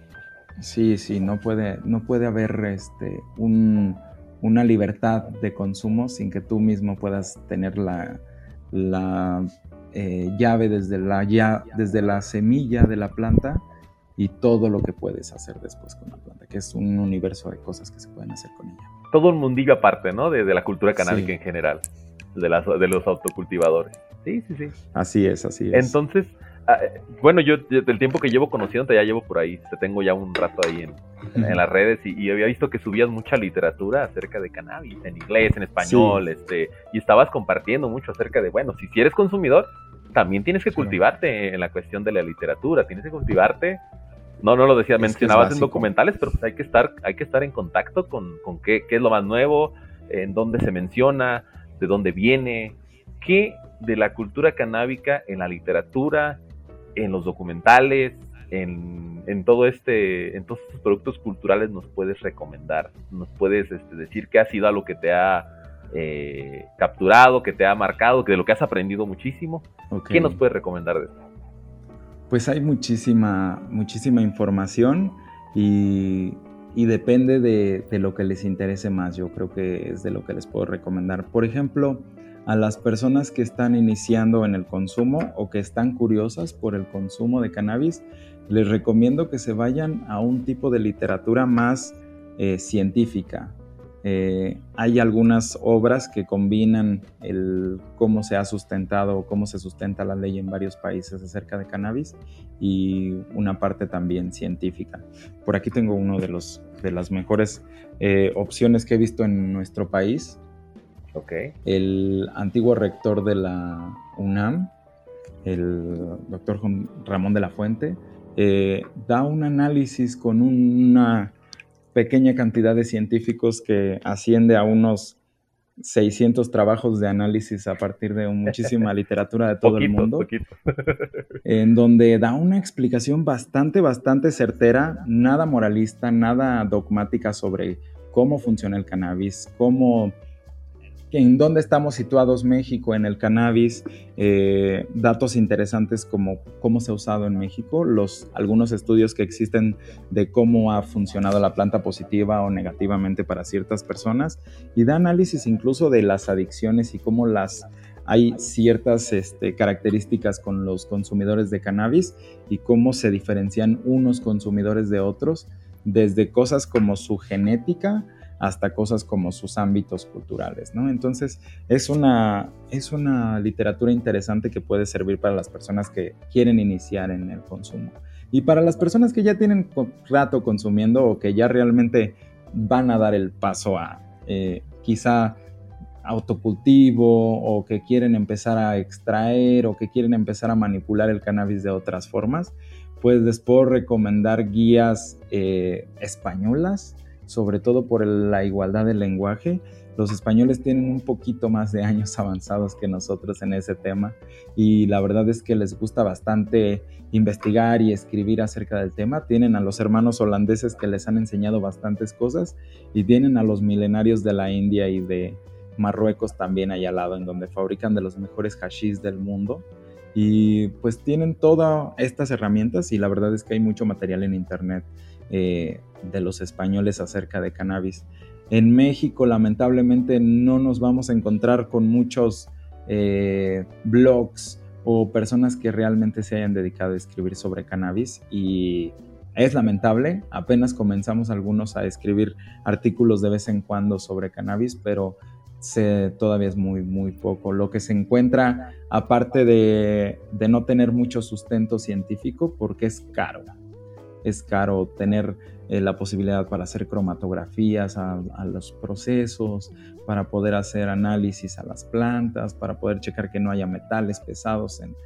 Sí, sí, no puede, no puede haber este, una libertad de consumo sin que tú mismo puedas tener la, la eh, llave desde la, ya, desde la semilla de la planta y todo lo que puedes hacer después con la planta, que es un universo de cosas que se pueden hacer con ella todo un mundillo aparte, ¿no? De, la cultura canábica en general, de, las, de los autocultivadores. Sí, sí, sí. Así es, así es. Entonces, Ah, bueno, yo del tiempo que llevo conociéndote ya llevo por ahí, te tengo ya un rato ahí en, las redes y, había visto que subías mucha literatura acerca de cannabis, en inglés, en español, este, y estabas compartiendo mucho acerca de, bueno, si eres consumidor, también tienes que cultivarte en la cuestión de la literatura, tienes que cultivarte. No, no lo decía, mencionabas en documentales, pero pues hay que estar, hay que estar en contacto con, con qué, qué es lo más nuevo, en dónde se menciona, de dónde viene, qué de la cultura canábica en la literatura, en los documentales, en, en, todo este, en todos estos productos culturales nos puedes recomendar, nos puedes este, decir qué ha sido algo que te ha eh, capturado, que te ha marcado, que de lo que has aprendido muchísimo. ¿Qué nos puedes recomendar de esto? Pues hay muchísima, muchísima información y, depende de, de, lo que les interese más. Yo creo que es de lo que les puedo recomendar. Por ejemplo, a las personas que están iniciando en el consumo o que están curiosas por el consumo de cannabis, les recomiendo que se vayan a un tipo de literatura más eh, científica. Eh, hay algunas obras que combinan el cómo se ha sustentado, cómo se sustenta la ley en varios países acerca de cannabis y una parte también científica. Por aquí tengo uno de los de las mejores eh, opciones que he visto en nuestro país el antiguo rector de la UNAM, el doctor Ramón de la Fuente, eh, da un análisis con una pequeña cantidad de científicos que asciende a unos 600 trabajos de análisis a partir de muchísima literatura de todo el mundo, en donde da una explicación bastante, bastante certera, nada moralista, nada dogmática sobre cómo funciona el cannabis, cómo en dónde estamos situados México en el cannabis, eh, datos interesantes como cómo se ha usado en México, los, algunos estudios que existen de cómo ha funcionado la planta positiva o negativamente para ciertas personas y da análisis incluso de las adicciones y cómo las hay ciertas este, características con los consumidores de cannabis y cómo se diferencian unos consumidores de otros, desde cosas como su genética, hasta cosas como sus ámbitos culturales, ¿no? Entonces, es una, es una literatura interesante que puede servir para las personas que quieren iniciar en el consumo. Y para las personas que ya tienen rato consumiendo o que ya realmente van a dar el paso a eh, quizá autocultivo o que quieren empezar a extraer o que quieren empezar a manipular el cannabis de otras formas, pues les puedo recomendar guías eh, españolas sobre todo por la igualdad del lenguaje. Los españoles tienen un poquito más de años avanzados que nosotros en ese tema y la verdad es que les gusta bastante investigar y escribir acerca del tema. Tienen a los hermanos holandeses que les han enseñado bastantes cosas y tienen a los milenarios de la India y de Marruecos también allá al lado, en donde fabrican de los mejores hashis del mundo. Y pues tienen todas estas herramientas y la verdad es que hay mucho material en internet eh, de los españoles acerca de cannabis. En México, lamentablemente, no nos vamos a encontrar con muchos eh, blogs o personas que realmente se hayan dedicado a escribir sobre cannabis y es lamentable, apenas comenzamos algunos a escribir artículos de vez en cuando sobre cannabis, pero todavía es muy, muy poco. Lo que se encuentra, aparte de no tener mucho sustento científico, porque es caro es caro tener eh, la posibilidad para hacer cromatografías a, los procesos, para poder hacer análisis a las plantas, para poder checar que no haya metales pesados en,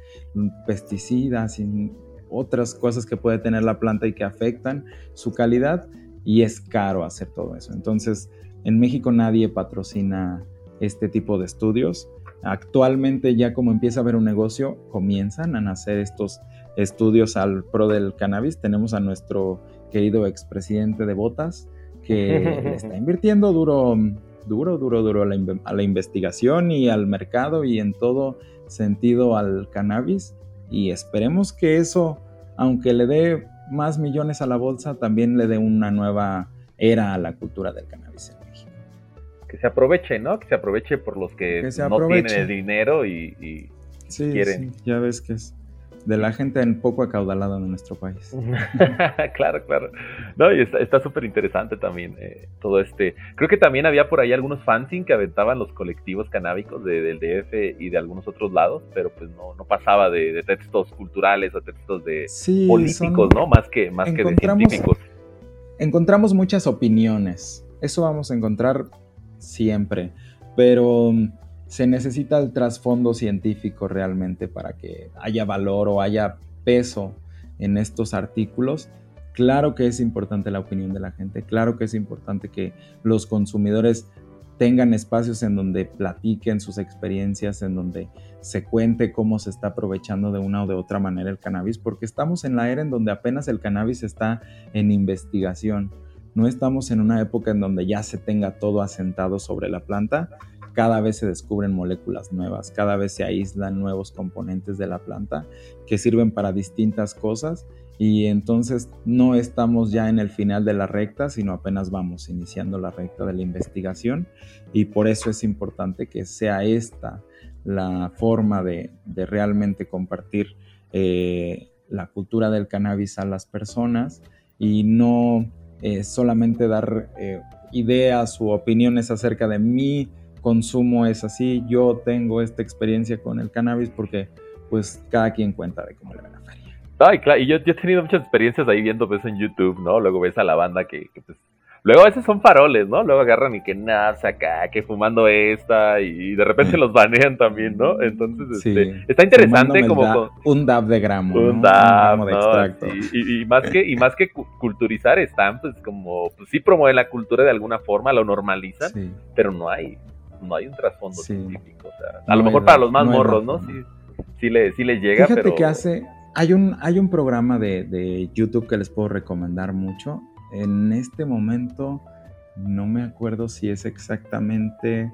pesticidas y otras cosas que puede tener la planta y que afectan su calidad y es caro hacer todo eso. Entonces, en México nadie patrocina este tipo de estudios. Actualmente ya como empieza a haber un negocio, comienzan a nacer estos estudios al pro del cannabis. Tenemos a nuestro querido expresidente de Botas que está invirtiendo duro, duro, duro, duro a la, investigación y al mercado y en todo sentido al cannabis. Y esperemos que eso, aunque le dé más millones a la bolsa, también le dé una nueva era a la cultura del cannabis en México. Que se aproveche, ¿no? Que se aproveche por los que, no tienen el dinero y, quieren. ya ves que es de la gente un poco acaudalada de nuestro país. claro, claro. No, y está súper interesante también eh, todo este. Creo que también había por ahí algunos fanzines que aventaban los colectivos canábicos del DF y de algunos otros lados, pero pues no, no pasaba de, textos culturales o textos de políticos, ¿no? Más que, más que de científicos. Encontramos muchas opiniones. Eso vamos a encontrar siempre. Pero se necesita el trasfondo científico realmente para que haya valor o haya peso en estos artículos. Claro que es importante la opinión de la gente, claro que es importante que los consumidores tengan espacios en donde platiquen sus experiencias, en donde se cuente cómo se está aprovechando de una o de otra manera el cannabis, porque estamos en la era en donde apenas el cannabis está en investigación. No estamos en una época en donde ya se tenga todo asentado sobre la planta, cada vez se descubren moléculas nuevas, cada vez se aíslan nuevos componentes de la planta que sirven para distintas cosas y entonces no estamos ya en el final de la recta, sino apenas vamos iniciando la recta de la investigación y por eso es importante que sea esta la forma de, realmente compartir eh, la cultura del cannabis a las personas y no eh, solamente dar eh, ideas u opiniones acerca de mí consumo es así, yo tengo esta experiencia con el cannabis porque pues cada quien cuenta de cómo le va la feria. Ay, claro, y yo, he tenido muchas experiencias ahí viendo pues en YouTube, ¿no? Luego ves a la banda que, pues, Luego a veces son faroles, ¿no? Luego agarran y que nada, acá, que fumando esta, y de repente los banean también, ¿no? Entonces, este, está interesante como... un dab de gramo. Un dab, de extracto. Y, más que, y más que culturizar están, pues como, pues sí promueven la cultura de alguna forma, lo normalizan, pero no hay no hay un trasfondo científico. a lo mejor para los más morros, ¿no? Sí, sí, le, sí les llega, Fíjate que hace... Hay un, hay un programa de, YouTube que les puedo recomendar mucho. En este momento no me acuerdo si es exactamente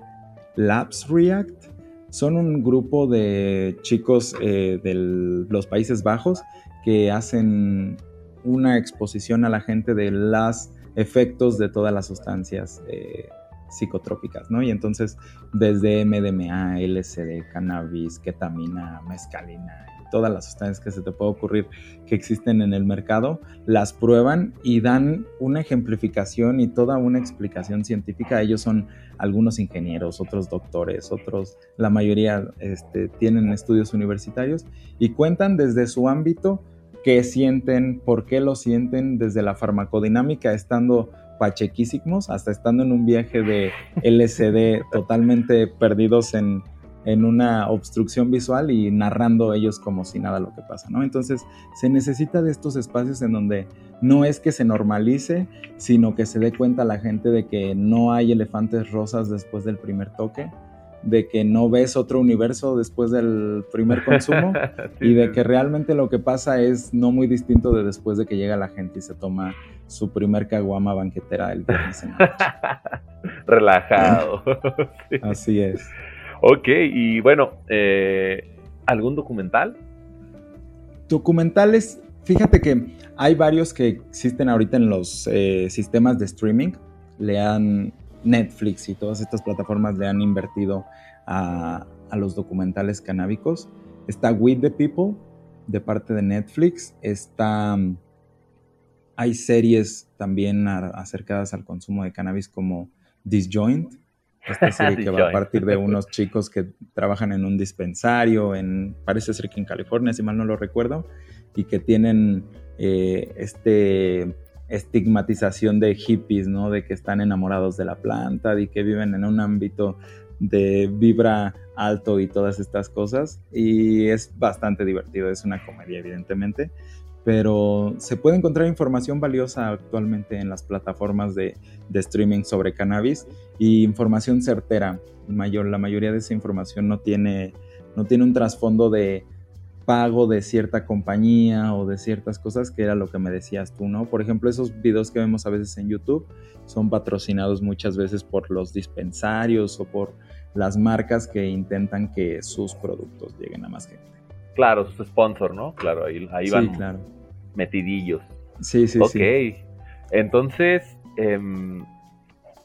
Labs React. Son un grupo de chicos eh, de los Países Bajos que hacen una exposición a la gente de los efectos de todas las sustancias eh, psicotrópicas, ¿no? Y entonces desde MDMA, LSD, cannabis, ketamina, mescalina, todas las sustancias que se te puede ocurrir que existen en el mercado, las prueban y dan una ejemplificación y toda una explicación científica. Ellos son algunos ingenieros, otros doctores, otros, la mayoría este, tienen estudios universitarios y cuentan desde su ámbito qué sienten, por qué lo sienten, desde la farmacodinámica, estando pachequísimos, hasta estando en un viaje de LCD totalmente perdidos en, una obstrucción visual y narrando ellos como si nada lo que pasa, ¿no? Entonces se necesita de estos espacios en donde no es que se normalice, sino que se dé cuenta la gente de que no hay elefantes rosas después del primer toque, de que no ves otro universo después del primer consumo y de que realmente lo que pasa es no muy distinto de después de que llega la gente y se toma su primer caguama banquetera del viernes Relajado. Así es. Ok, y bueno, eh, ¿algún documental? Documentales, fíjate que hay varios que existen ahorita en los eh, sistemas de streaming. Le han Netflix y todas estas plataformas le han invertido a, a los documentales canábicos. Está With the People de parte de Netflix. Está hay series también acercadas al consumo de cannabis como Disjoint, esta serie que va a partir de unos chicos que trabajan en un dispensario, en, parece ser que en California, si mal no lo recuerdo, y que tienen eh, este estigmatización de hippies, ¿no? De que están enamorados de la planta, y que viven en un ámbito de vibra alto y todas estas cosas. Y es bastante divertido, es una comedia, evidentemente pero se puede encontrar información valiosa actualmente en las plataformas de, streaming sobre cannabis y información certera. Mayor, la mayoría de esa información no tiene, no tiene un trasfondo de pago de cierta compañía o de ciertas cosas, que era lo que me decías tú, ¿no? Por ejemplo, esos videos que vemos a veces en YouTube son patrocinados muchas veces por los dispensarios o por las marcas que intentan que sus productos lleguen a más gente. Claro, su sponsor, ¿no? Claro, ahí, ahí van claro. metidillos. Sí, sí, sí. Ok. Entonces, em,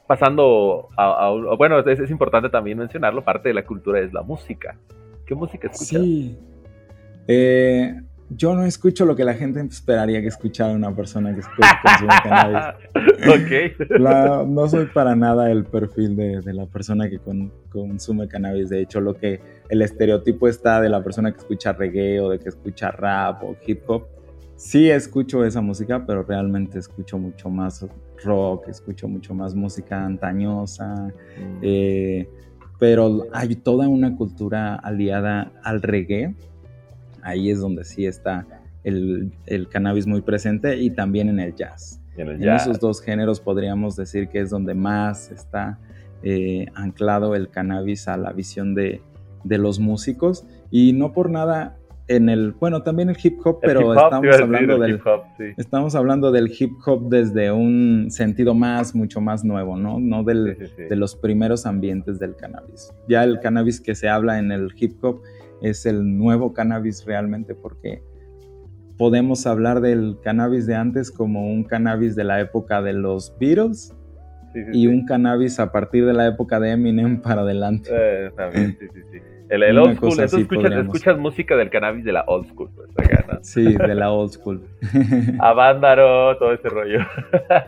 pasando a, bueno, es, importante también mencionarlo, parte de la cultura es la música. ¿Qué música escuchas? Sí. Eh, yo no escucho lo que la gente esperaría que escuchara una persona que consume cannabis. ok. no soy para nada el perfil de, la persona que consume cannabis. De hecho, lo que el estereotipo está de la persona que escucha reggae o de que escucha rap o hip hop. Sí escucho esa música, pero realmente escucho mucho más rock, escucho mucho más música antañosa. Mm. Eh, pero hay toda una cultura aliada al reggae ahí es donde sí está el, cannabis muy presente y también en el jazz. En, esos dos géneros podríamos decir que es donde más está eh, anclado el cannabis a la visión de, los músicos y no por nada en el, bueno, también el hip hop, pero estamos hablando del hip hop, estamos hablando del hip hop desde un sentido más, mucho más nuevo, ¿no? No del, de los primeros ambientes del cannabis. Ya el cannabis que se habla en el hip hop es el nuevo cannabis realmente porque podemos hablar del cannabis de antes como un cannabis de la época de los Beatles y un cannabis a partir de la época de Eminem para adelante. Eh, también, sí, sí, sí. El, old school, escuchas, música del cannabis de la old school, pues, Sí, de la old school. Avándaro, todo ese rollo.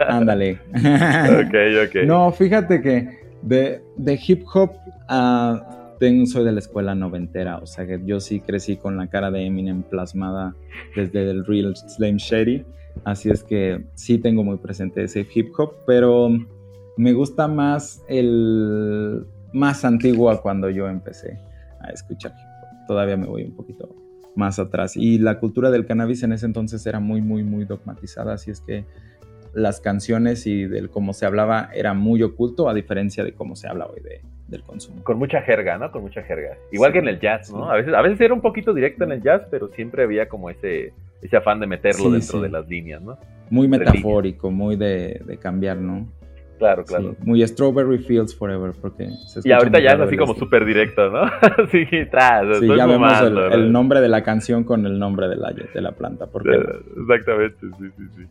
Ándale. ok, ok. No, fíjate que de, de hip hop a soy de la escuela noventera, o sea que yo sí crecí con la cara de Eminem plasmada desde el Real Slim Shady, así es que sí tengo muy presente ese hip hop, pero me gusta más el más antiguo a cuando yo empecé a escuchar hip hop. Todavía me voy un poquito más atrás. Y la cultura del cannabis en ese entonces era muy, muy, muy dogmatizada, así es que las canciones y del cómo se hablaba era muy oculto, a diferencia de cómo se habla hoy de, del consumo. Con mucha jerga, ¿no? Con mucha jerga. Igual que en el jazz, ¿no? A, veces, a veces era un poquito directo en el jazz, pero siempre había como ese, ese afán de meterlo dentro de las líneas, ¿no? Muy metafórico, muy de, cambiar, ¿no? Claro, claro. muy Strawberry Fields Forever, porque Y ahorita ya es así como súper directo, ¿no? sí, tras, sí ya vemos el, nombre de la canción con el nombre de la, de la planta. Porque, Exactamente, sí, sí, sí.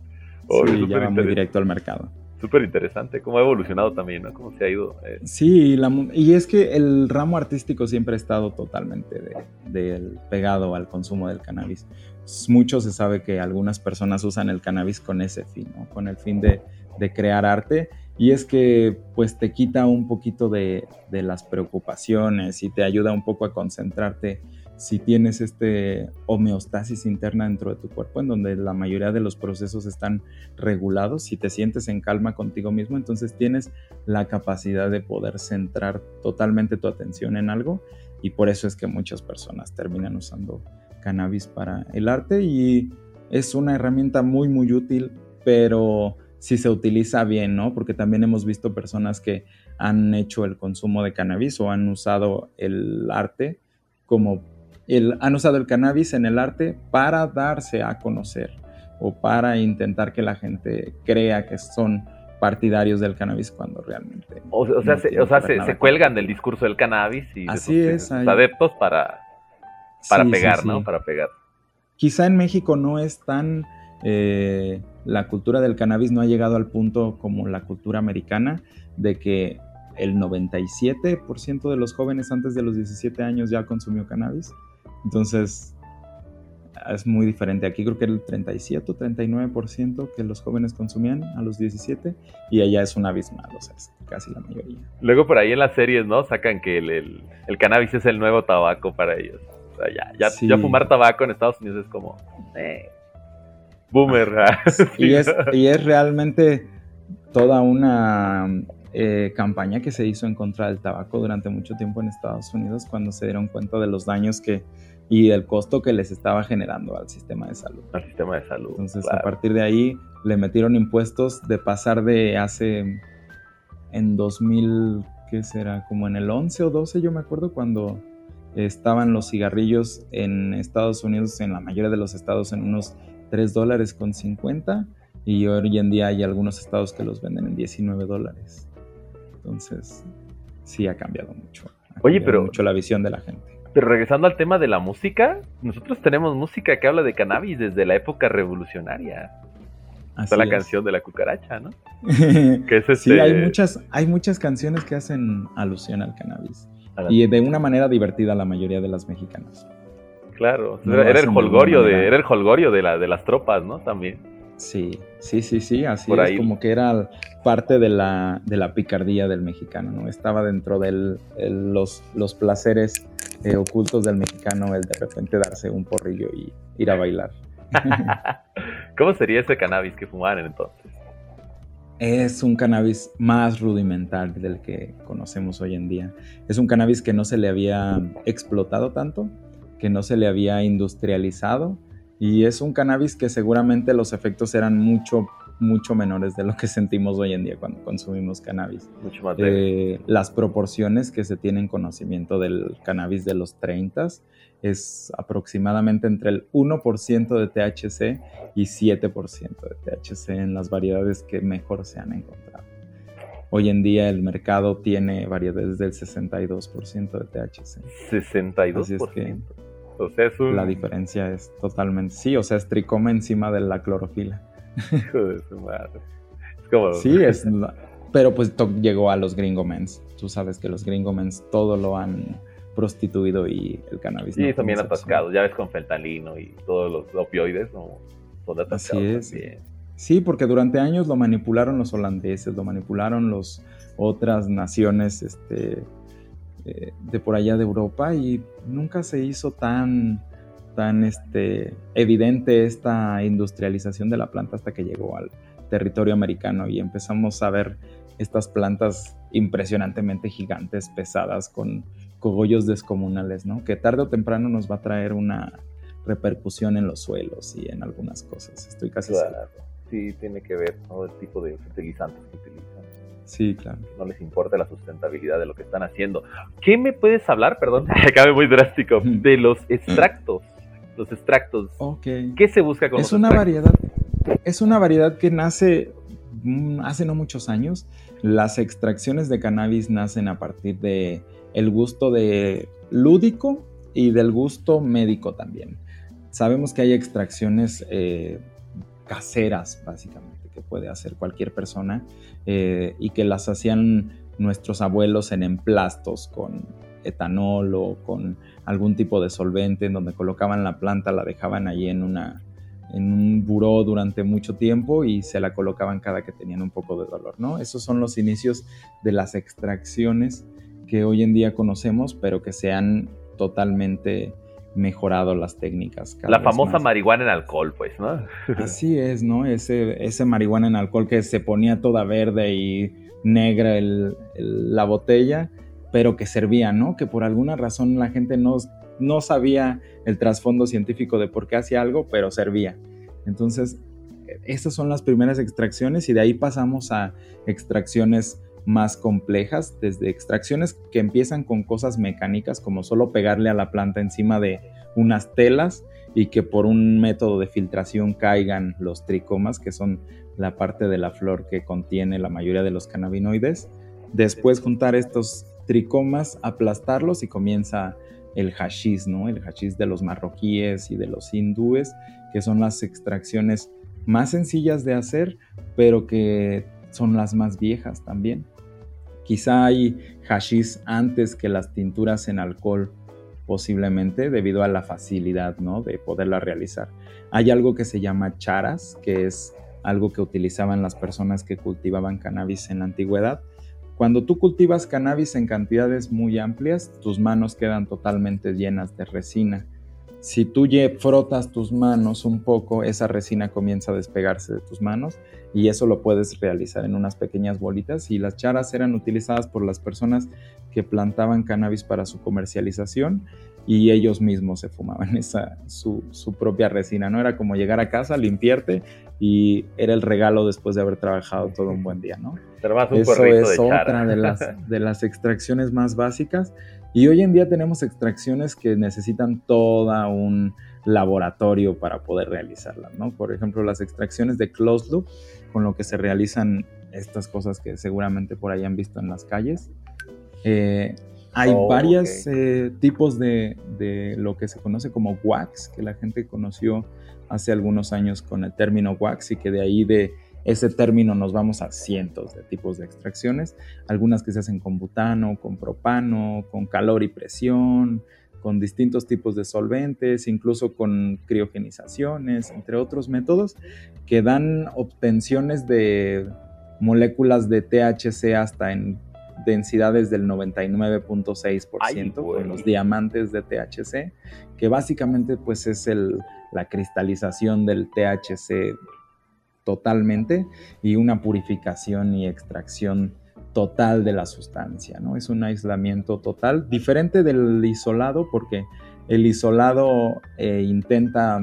Sí, ya va muy directo al mercado súper interesante, cómo ha evolucionado también, ¿no? Cómo se ha ido. Eh. Sí, y es que el ramo artístico siempre ha estado totalmente pegado al consumo del cannabis. Mucho se sabe que algunas personas usan el cannabis con ese fin, ¿no? Con el fin de, crear arte. Y es que pues te quita un poquito de, de las preocupaciones y te ayuda un poco a concentrarte si tienes este homeostasis interna dentro de tu cuerpo, en donde la mayoría de los procesos están regulados, si te sientes en calma contigo mismo, entonces tienes la capacidad de poder centrar totalmente tu atención en algo y por eso es que muchas personas terminan usando cannabis para el arte y es una herramienta muy muy útil, pero si se utiliza bien, ¿no? Porque también hemos visto personas que han hecho el consumo de cannabis o han usado el arte como han usado el cannabis en el arte para darse a conocer o para intentar que la gente crea que son partidarios del cannabis cuando realmente... O, sea, se, cuelgan del discurso del cannabis y Así de es, adeptos para, para pegar, ¿no? Para pegar. Quizá en México no es tan... Eh, la cultura del cannabis no ha llegado al punto como la cultura americana de que el 97% de los jóvenes antes de los 17 años ya consumió cannabis. Entonces, es muy diferente. Aquí creo que el 37 o 39% que los jóvenes consumían a los 17 y allá es un abismal, o sea, es casi la mayoría. Luego por ahí en las series, ¿no? Sacan que el, cannabis es el nuevo tabaco para ellos. O sea, ya, ya, fumar tabaco en Estados Unidos es como... Eh, boomer. y, es, y es realmente toda una eh, campaña que se hizo en contra del tabaco durante mucho tiempo en Estados Unidos cuando se dieron cuenta de los daños que y el costo que les estaba generando al sistema de salud. Al sistema de salud. Entonces, a partir de ahí le metieron impuestos de pasar de hace en 2000, ¿qué será? Como en el 11 o 12, yo me acuerdo cuando estaban los cigarrillos en Estados Unidos, en la mayoría de los estados, en unos 3 dólares con 50 y hoy en día hay algunos estados que los venden en 19 dólares. Entonces, sí ha cambiado mucho. Oye, pero mucho la visión de la gente. Pero regresando al tema de la música, nosotros tenemos música que habla de cannabis desde la época revolucionaria. Está la canción de la cucaracha, ¿no? que es Sí, hay este muchas, hay muchas canciones que hacen alusión al cannabis. y de una manera divertida la mayoría de las mexicanas. Claro, era, el holgorio de, era el holgorio de, la, de las tropas, ¿no? También. Sí, sí, sí, sí, así es como que era parte de la, de la picardía del mexicano, ¿no? Estaba dentro de los, los placeres eh, ocultos del mexicano el de repente darse un porrillo y ir a bailar. ¿Cómo sería ese cannabis que fumaban entonces? Es un cannabis más rudimental del que conocemos hoy en día. Es un cannabis que no se le había explotado tanto, que no se le había industrializado y es un cannabis que seguramente los efectos eran mucho mucho menores de lo que sentimos hoy en día cuando consumimos cannabis. Mucho más eh, las proporciones que se tienen conocimiento del cannabis de los 30 es aproximadamente entre el 1% de THC y 7% de THC en las variedades que mejor se han encontrado. Hoy en día el mercado tiene variedades del 62% de THC. 62%. Así es que o sea, es la diferencia es totalmente, sí, o sea, es tricoma encima de la clorofila. Hijo de su madre. Es como... Sí, es. Pero pues llegó a los gringomens. Tú sabes que los gringomens todo lo han prostituido y el cannabis. Sí, son bien atascados. Ya ves con fentanilo y todos los opioides ¿no? son atascados. Así es. Sí, porque durante años lo manipularon los holandeses, lo manipularon los otras naciones este, eh, de por allá de Europa y nunca se hizo tan tan este, evidente esta industrialización de la planta hasta que llegó al territorio americano y empezamos a ver estas plantas impresionantemente gigantes, pesadas, con cogollos descomunales, ¿no? Que tarde o temprano nos va a traer una repercusión en los suelos y en algunas cosas. Estoy casi seguro. Sí, tiene que ver todo el tipo de fertilizantes que utilizan. Sí, claro. No les importa la sustentabilidad de lo que están haciendo. ¿Qué me puedes hablar, perdón, acabe muy drástico, de los extractos? los extractos. ¿Qué se busca con es una variedad Es una variedad que nace mm, hace no muchos años. Las extracciones de cannabis nacen a partir de el gusto de lúdico y del gusto médico también. Sabemos que hay extracciones eh, caseras, básicamente, que puede hacer cualquier persona eh, y que las hacían nuestros abuelos en emplastos con etanol o con algún tipo de solvente en donde colocaban la planta, la dejaban ahí en, una, en un buró durante mucho tiempo y se la colocaban cada que tenían un poco de dolor, ¿no? Esos son los inicios de las extracciones que hoy en día conocemos, pero que se han totalmente mejorado las técnicas. La famosa marihuana en alcohol, pues, ¿no? Así es, ¿no? Ese, ese marihuana en alcohol que se ponía toda verde y negra la botella pero que servía, ¿no? Que por alguna razón la gente no, no sabía el trasfondo científico de por qué hacía algo, pero servía. Entonces, estas son las primeras extracciones y de ahí pasamos a extracciones más complejas, desde extracciones que empiezan con cosas mecánicas como solo pegarle a la planta encima de unas telas y que por un método de filtración caigan los tricomas, que son la parte de la flor que contiene la mayoría de los cannabinoides. Después juntar estos tricomas, aplastarlos y comienza el hashish, ¿no? El hashish de los marroquíes y de los hindúes, que son las extracciones más sencillas de hacer, pero que son las más viejas también. Quizá hay hashish antes que las tinturas en alcohol, posiblemente debido a la facilidad, ¿no? De poderla realizar. Hay algo que se llama charas, que es algo que utilizaban las personas que cultivaban cannabis en la antigüedad, cuando tú cultivas cannabis en cantidades muy amplias, tus manos quedan totalmente llenas de resina. Si tú frotas tus manos un poco, esa resina comienza a despegarse de tus manos y eso lo puedes realizar en unas pequeñas bolitas y las charas eran utilizadas por las personas que plantaban cannabis para su comercialización y ellos mismos se fumaban esa, su, su, propia resina, ¿no? Era como llegar a casa, limpiarte y era el regalo después de haber trabajado todo un buen día, ¿no? Eso es otra de las, de las extracciones más básicas. Y hoy en día tenemos extracciones que necesitan toda un laboratorio para poder realizarlas, ¿no? Por ejemplo, las extracciones de closed loop, con lo que se realizan estas cosas que seguramente por ahí han visto en las calles. Eh, hay oh, varios eh, tipos de, de, lo que se conoce como wax, que la gente conoció hace algunos años con el término wax y que de ahí de ese término nos vamos a cientos de tipos de extracciones, algunas que se hacen con butano, con propano, con calor y presión, con distintos tipos de solventes, incluso con criogenizaciones, entre otros métodos, que dan obtenciones de moléculas de THC hasta en densidades del 99.6% con los diamantes de THC, que básicamente pues es el, la cristalización del THC totalmente y una purificación y extracción total de la sustancia, ¿no? Es un aislamiento total, diferente del isolado, porque el isolado eh, intenta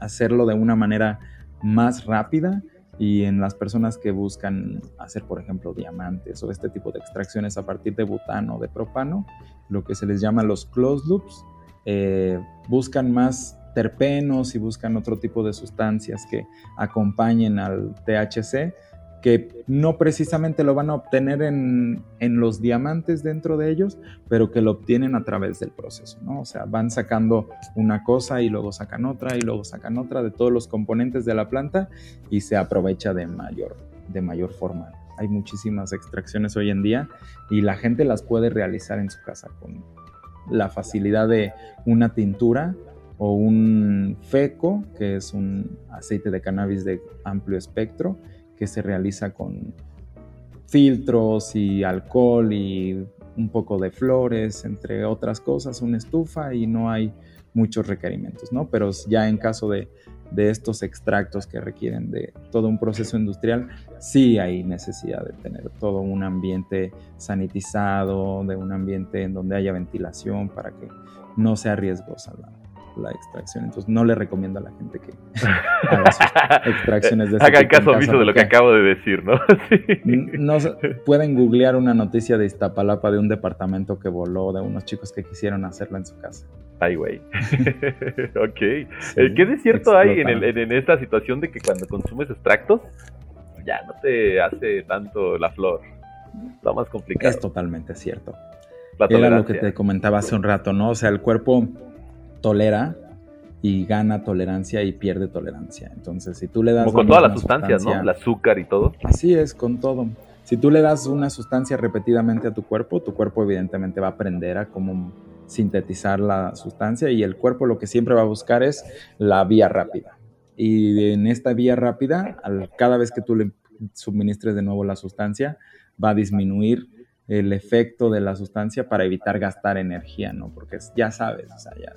hacerlo de una manera más rápida y en las personas que buscan hacer, por ejemplo, diamantes o este tipo de extracciones a partir de butano o de propano, lo que se les llama los closed loops, eh, buscan más terpenos y buscan otro tipo de sustancias que acompañen al THC, que no precisamente lo van a obtener en, los diamantes dentro de ellos, pero que lo obtienen a través del proceso, ¿no? O sea, van sacando una cosa y luego sacan otra y luego sacan otra de todos los componentes de la planta y se aprovecha de mayor, de mayor forma. Hay muchísimas extracciones hoy en día y la gente las puede realizar en su casa con la facilidad de una tintura o un FECO, que es un aceite de cannabis de amplio espectro, que se realiza con filtros y alcohol y un poco de flores, entre otras cosas, una estufa y no hay muchos requerimientos, ¿no? Pero ya en caso de, de estos extractos que requieren de todo un proceso industrial, sí hay necesidad de tener todo un ambiente sanitizado, de un ambiente en donde haya ventilación para que no sea riesgosa la, la extracción. Entonces no le recomiendo a la gente que haga sus extracciones de este Hagan caso omiso de lo que acabo de decir, ¿no? no pueden googlear una noticia de Iztapalapa de un departamento que voló de unos chicos que quisieron hacerlo en su casa. Ay, güey. ok. Eh, ¿Qué de cierto hay en, en, esta situación de que cuando consumes extractos ya no te hace tanto la flor? Está más complicado. Es totalmente cierto. Era lo que te comentaba hace un rato, ¿no? O sea, el cuerpo tolera y gana tolerancia y pierde tolerancia. Entonces, si tú le das... Como con todas las sustancias, ¿no? El azúcar y todo. Así es, con todo. Si tú le das una sustancia repetidamente a tu cuerpo, tu cuerpo evidentemente va a aprender a cómo sintetizar la sustancia y el cuerpo lo que siempre va a buscar es la vía rápida. Y en esta vía rápida, cada vez que tú le suministres de nuevo la sustancia, va a disminuir el efecto de la sustancia para evitar gastar energía, ¿no? Porque ya sabes,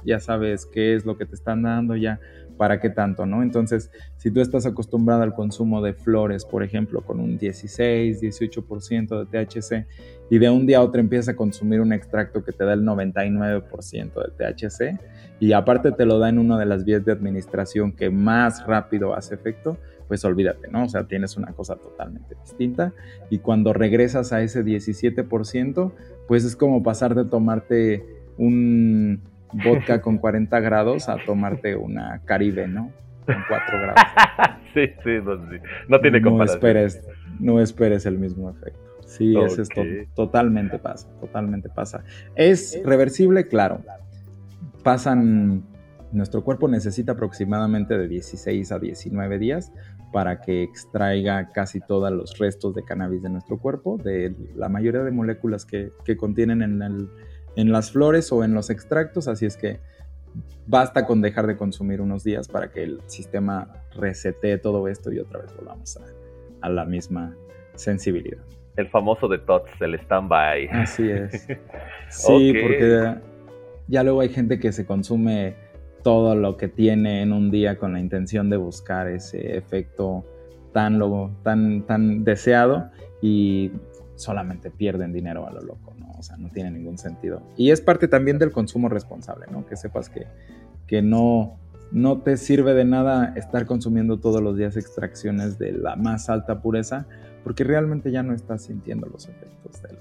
ya, sabes qué es lo que te están dando, ya para qué tanto, ¿no? Entonces, si tú estás acostumbrado al consumo de flores, por ejemplo, con un 16, 18% de THC, y de un día a otro empiezas a consumir un extracto que te da el 99% de THC, y aparte te lo da en una de las vías de administración que más rápido hace efecto, pues olvídate, ¿no? O sea, tienes una cosa totalmente distinta y cuando regresas a ese 17%, pues es como pasar de tomarte un vodka con 40 grados a tomarte una Caribe, ¿no? Con 4 grados. sí, sí, no, sí. no tiene comparación. No esperes, no esperes el mismo efecto. Sí, eso es totalmente pasa, totalmente pasa. ¿Es reversible? Claro. Pasan nuestro cuerpo necesita aproximadamente de 16 a 19 días para que extraiga casi todos los restos de cannabis de nuestro cuerpo, de la mayoría de moléculas que, contienen en, en las flores o en los extractos, así es que basta con dejar de consumir unos días para que el sistema resete todo esto y otra vez volvamos a, la misma sensibilidad. El famoso detox, el stand-by. Así es. Sí, porque ya luego hay gente que se consume todo lo que tiene en un día con la intención de buscar ese efecto tan, tan, tan deseado y solamente pierden dinero a lo loco, ¿no? O sea, no tiene ningún sentido. Y es parte también del consumo responsable, ¿no? Que sepas que, que no, no te sirve de nada estar consumiendo todos los días extracciones de la más alta pureza, porque realmente ya no estás sintiendo los efectos del,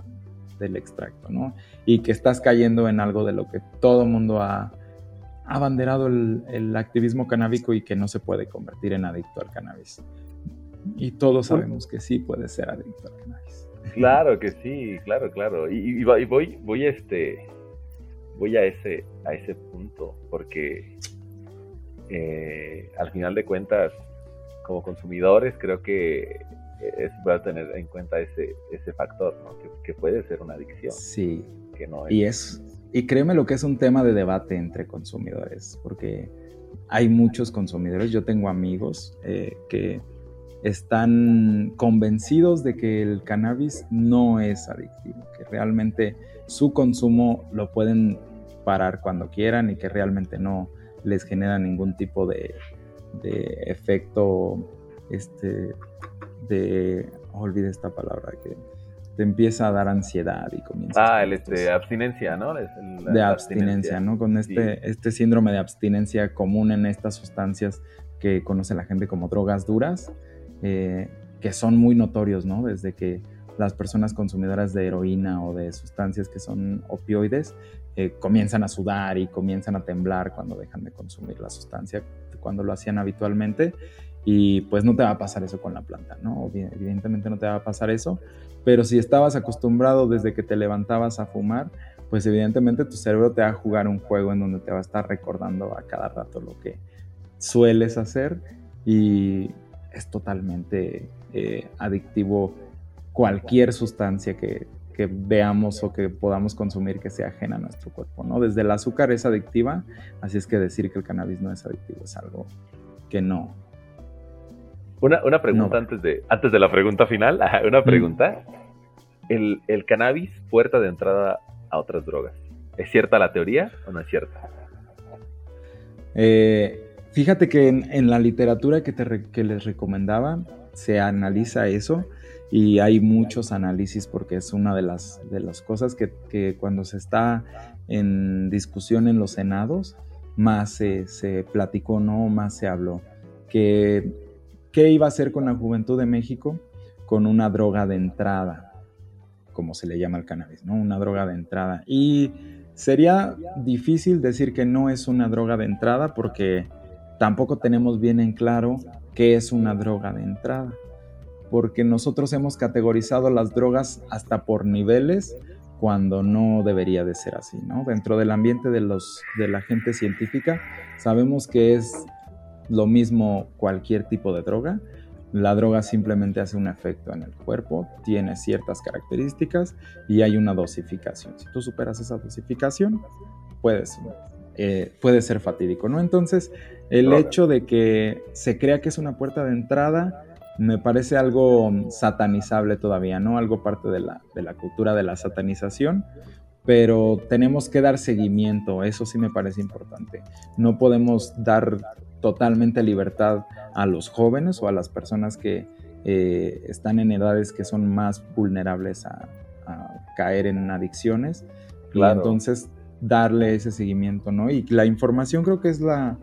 del extracto, ¿no? Y que estás cayendo en algo de lo que todo mundo ha abanderado el, activismo canábico y que no se puede convertir en adicto al cannabis. Y todos sabemos que sí puede ser adicto al cannabis. Claro que sí, claro, claro. Y, voy, voy, este, voy a ese, a ese punto, porque eh, al final de cuentas, como consumidores, creo que es a tener en cuenta ese, ese factor, ¿no? que, puede ser una adicción. Sí. Que no Y es y créeme lo que es un tema de debate entre consumidores, porque hay muchos consumidores, yo tengo amigos eh, que están convencidos de que el cannabis no es adictivo, que realmente su consumo lo pueden parar cuando quieran y que realmente no les genera ningún tipo de, efecto, este, de, olvide esta palabra, que te empieza a dar ansiedad y comienza. Ah, el este, abstinencia, ¿no? de abstinencia, ¿no? Con este, este síndrome de abstinencia común en estas sustancias que conoce la gente como drogas duras, eh, que son muy notorios, ¿no? Desde que las personas consumidoras de heroína o de sustancias que son opioides eh, comienzan a sudar y comienzan a temblar cuando dejan de consumir la sustancia, cuando lo hacían habitualmente. Y pues no te va a pasar eso con la planta, ¿no? Evidentemente no te va a pasar eso, pero si estabas acostumbrado desde que te levantabas a fumar, pues evidentemente tu cerebro te va a jugar un juego en donde te va a estar recordando a cada rato lo que sueles hacer y es totalmente eh, adictivo cualquier sustancia que, veamos o que podamos consumir que sea ajena a nuestro cuerpo, ¿no? Desde el azúcar es adictiva, así es que decir que el cannabis no es adictivo es algo que no. Una, pregunta antes, de, antes de la pregunta final, una pregunta. El, el cannabis, puerta de entrada a otras drogas. ¿Es cierta la teoría o no es cierta? Eh, Fíjate que en, la literatura que, te, les recomendaba se analiza eso y hay muchos análisis porque es una de las, de las cosas que, cuando se está en discusión en los senados, más se, se platicó, ¿no? Más se habló. Que, ¿Qué iba a hacer con la juventud de México? Con una droga de entrada, como se le llama al cannabis, ¿no? Una droga de entrada. Y sería difícil decir que no es una droga de entrada porque tampoco tenemos bien en claro qué es una droga de entrada, porque nosotros hemos categorizado las drogas hasta por niveles cuando no debería de ser así, ¿no? Dentro del ambiente de, los, de la gente científica sabemos que es lo mismo cualquier tipo de droga. La droga simplemente hace un efecto en el cuerpo, tiene ciertas características y hay una dosificación. Si tú superas esa dosificación, puedes eh, puede ser fatídico, ¿no? Entonces, el hecho de que se crea que es una puerta de entrada me parece algo satanizable todavía, ¿no? Algo parte de la, de la cultura de la satanización, pero tenemos que dar seguimiento, eso sí me parece importante. No podemos dar totalmente libertad a los jóvenes o a las personas que eh, están en edades que son más vulnerables a, caer en adicciones. Claro. Y entonces darle ese seguimiento, ¿no? Y la información creo que es la,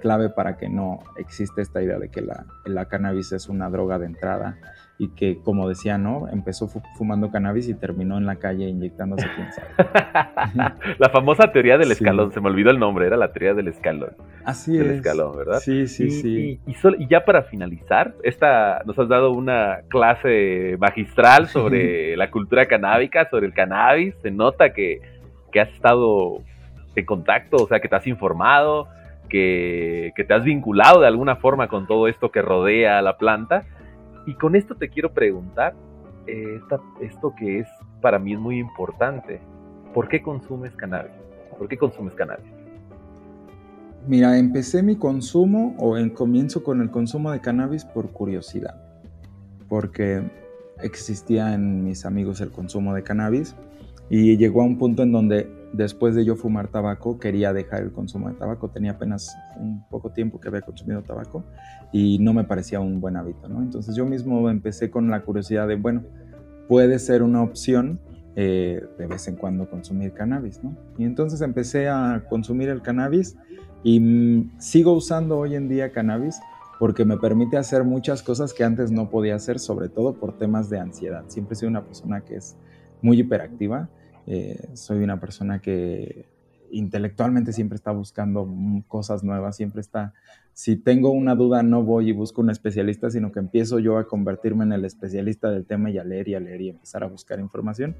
clave para que no existe esta idea de que la, cannabis es una droga de entrada y que, como decía, ¿no? Empezó fumando cannabis y terminó en la calle inyectándose quién la famosa teoría del escalón, se me olvidó el nombre, era la teoría del escalón. Así es. escalón, ¿verdad? Sí, sí, sí. Y, y, ya para finalizar, esta, nos has dado una clase magistral sobre la cultura canábica, sobre el cannabis. Se nota que que has estado en contacto, o sea, que te has informado, que, te has vinculado de alguna forma con todo esto que rodea a la planta. Y con esto te quiero preguntar, eh, esto que es para mí es muy importante, ¿por qué consumes cannabis? ¿Por qué consumes cannabis? Mira, empecé mi consumo o en comienzo con el consumo de cannabis por curiosidad, porque existía en mis amigos el consumo de cannabis y llegó a un punto en donde después de yo fumar tabaco quería dejar el consumo de tabaco. Tenía apenas un poco tiempo que había consumido tabaco y no me parecía un buen hábito, ¿no? Entonces yo mismo empecé con la curiosidad de, bueno, puede ser una opción eh, de vez en cuando consumir cannabis, ¿no? Y entonces empecé a consumir el cannabis y mm, sigo usando hoy en día cannabis porque me permite hacer muchas cosas que antes no podía hacer, sobre todo por temas de ansiedad. Siempre he sido una persona que es muy hiperactiva. Eh, soy una persona que intelectualmente siempre está buscando cosas nuevas, siempre está, si tengo una duda no voy y busco un especialista, sino que empiezo yo a convertirme en el especialista del tema y a leer y a leer y empezar a buscar información.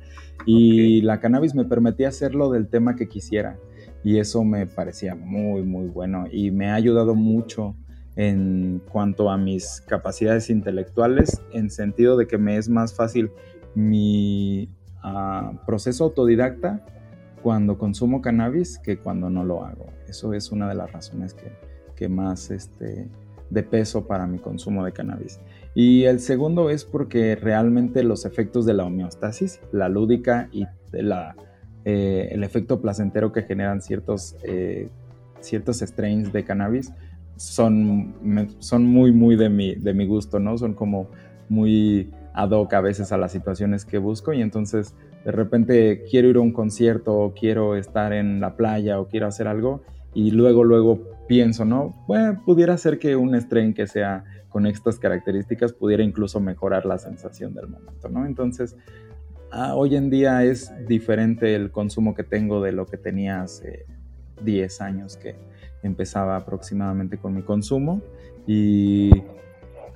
Y la cannabis me permitía hacerlo del tema que quisiera y eso me parecía muy, muy bueno y me ha ayudado mucho en cuanto a mis capacidades intelectuales, en sentido de que me es más fácil mi proceso autodidacta cuando consumo cannabis que cuando no lo hago. Eso es una de las razones que, que más este, de peso para mi consumo de cannabis. Y el segundo es porque realmente los efectos de la homeostasis, la lúdica y la, eh, el efecto placentero que generan ciertos, eh, ciertos strains de cannabis son, son muy, muy de mi, de mi gusto, ¿no? Son como muy ad hoc a veces a las situaciones que busco y entonces de repente quiero ir a un concierto o quiero estar en la playa o quiero hacer algo y luego, luego pienso, ¿no? Bueno, pudiera ser que un strain que sea con estas características pudiera incluso mejorar la sensación del momento, ¿no? Entonces, ah, hoy en día es diferente el consumo que tengo de lo que tenía hace 10 años que empezaba aproximadamente con mi consumo y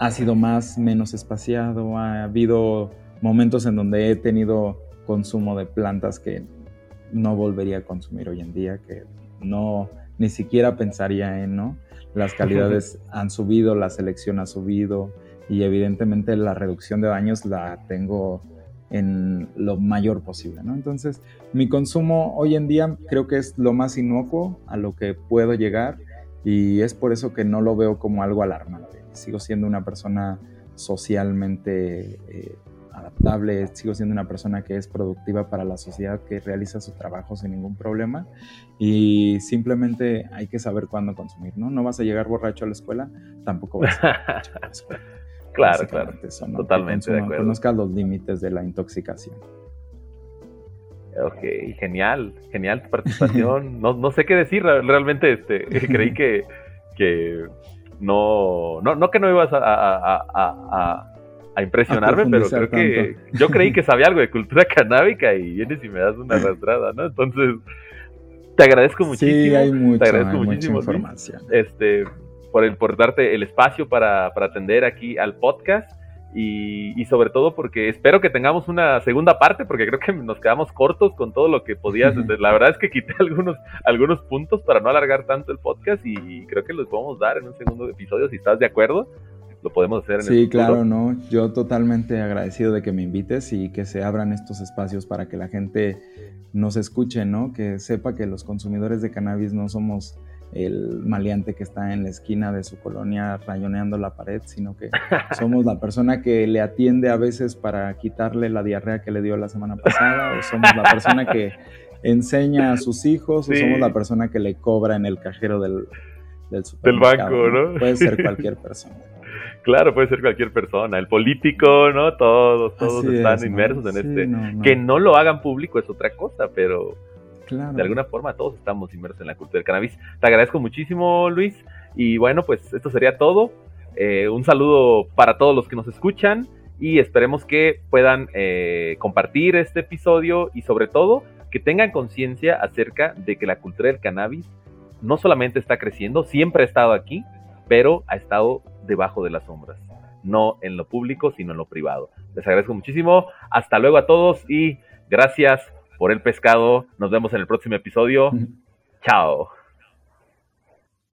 ha sido más, menos espaciado, ha habido momentos en donde he tenido consumo de plantas que no volvería a consumir hoy en día, que no ni siquiera pensaría en, ¿no? Las calidades han subido, la selección ha subido y evidentemente la reducción de daños la tengo en lo mayor posible, ¿no? Entonces, mi consumo hoy en día creo que es lo más inocuo a lo que puedo llegar y es por eso que no lo veo como algo alarmante. Sigo siendo una persona socialmente eh, adaptable, sigo siendo una persona que es productiva para la sociedad, que realiza su trabajo sin ningún problema y simplemente hay que saber cuándo consumir, ¿no? No vas a llegar borracho a la escuela, tampoco vas a llegar borracho a la escuela. claro, claro, totalmente de acuerdo. Conozcas los límites de la intoxicación. Ok, genial, genial tu participación. no, no sé qué decir, realmente este, creí que, que no, no, no que no ibas a a impresionarme, pero creo que yo creí que sabía algo de cultura canábica y vienes y me das una arrastrada, ¿no? Entonces, te agradezco muchísimo. Sí, hay mucho, te agradezco muchísimo, información. Este, por, el, por darte el espacio para, para atender aquí al podcast. Y, y, sobre todo porque espero que tengamos una segunda parte, porque creo que nos quedamos cortos con todo lo que podías. La verdad es que quité algunos, algunos puntos para no alargar tanto el podcast y creo que los podemos dar en un segundo episodio si estás de acuerdo lo podemos hacer en sí, claro, no. Yo totalmente agradecido de que me invites y que se abran estos espacios para que la gente nos escuche, ¿no? Que sepa que los consumidores de cannabis no somos el maleante que está en la esquina de su colonia rayoneando la pared, sino que somos la persona que le atiende a veces para quitarle la diarrea que le dio la semana pasada, o somos la persona que enseña a sus hijos, o somos la persona que le cobra en el cajero del, del supermercado. Del banco, ¿no? Puede ser cualquier persona. Claro, puede ser cualquier persona, el político, ¿no? Todos, todos están inmersos en este. Que no lo hagan público es otra cosa, pero de alguna forma todos estamos inmersos en la cultura del cannabis. Te agradezco muchísimo, Luis. Y bueno, pues esto sería todo. Eh, un saludo para todos los que nos escuchan y esperemos que puedan eh, compartir este episodio y sobre todo que tengan conciencia acerca de que la cultura del cannabis no solamente está creciendo, siempre ha estado aquí, pero ha estado debajo de las sombras, no en lo público, sino en lo privado. Les agradezco muchísimo, hasta luego a todos y gracias por el pescado. Nos vemos en el próximo episodio. Chao.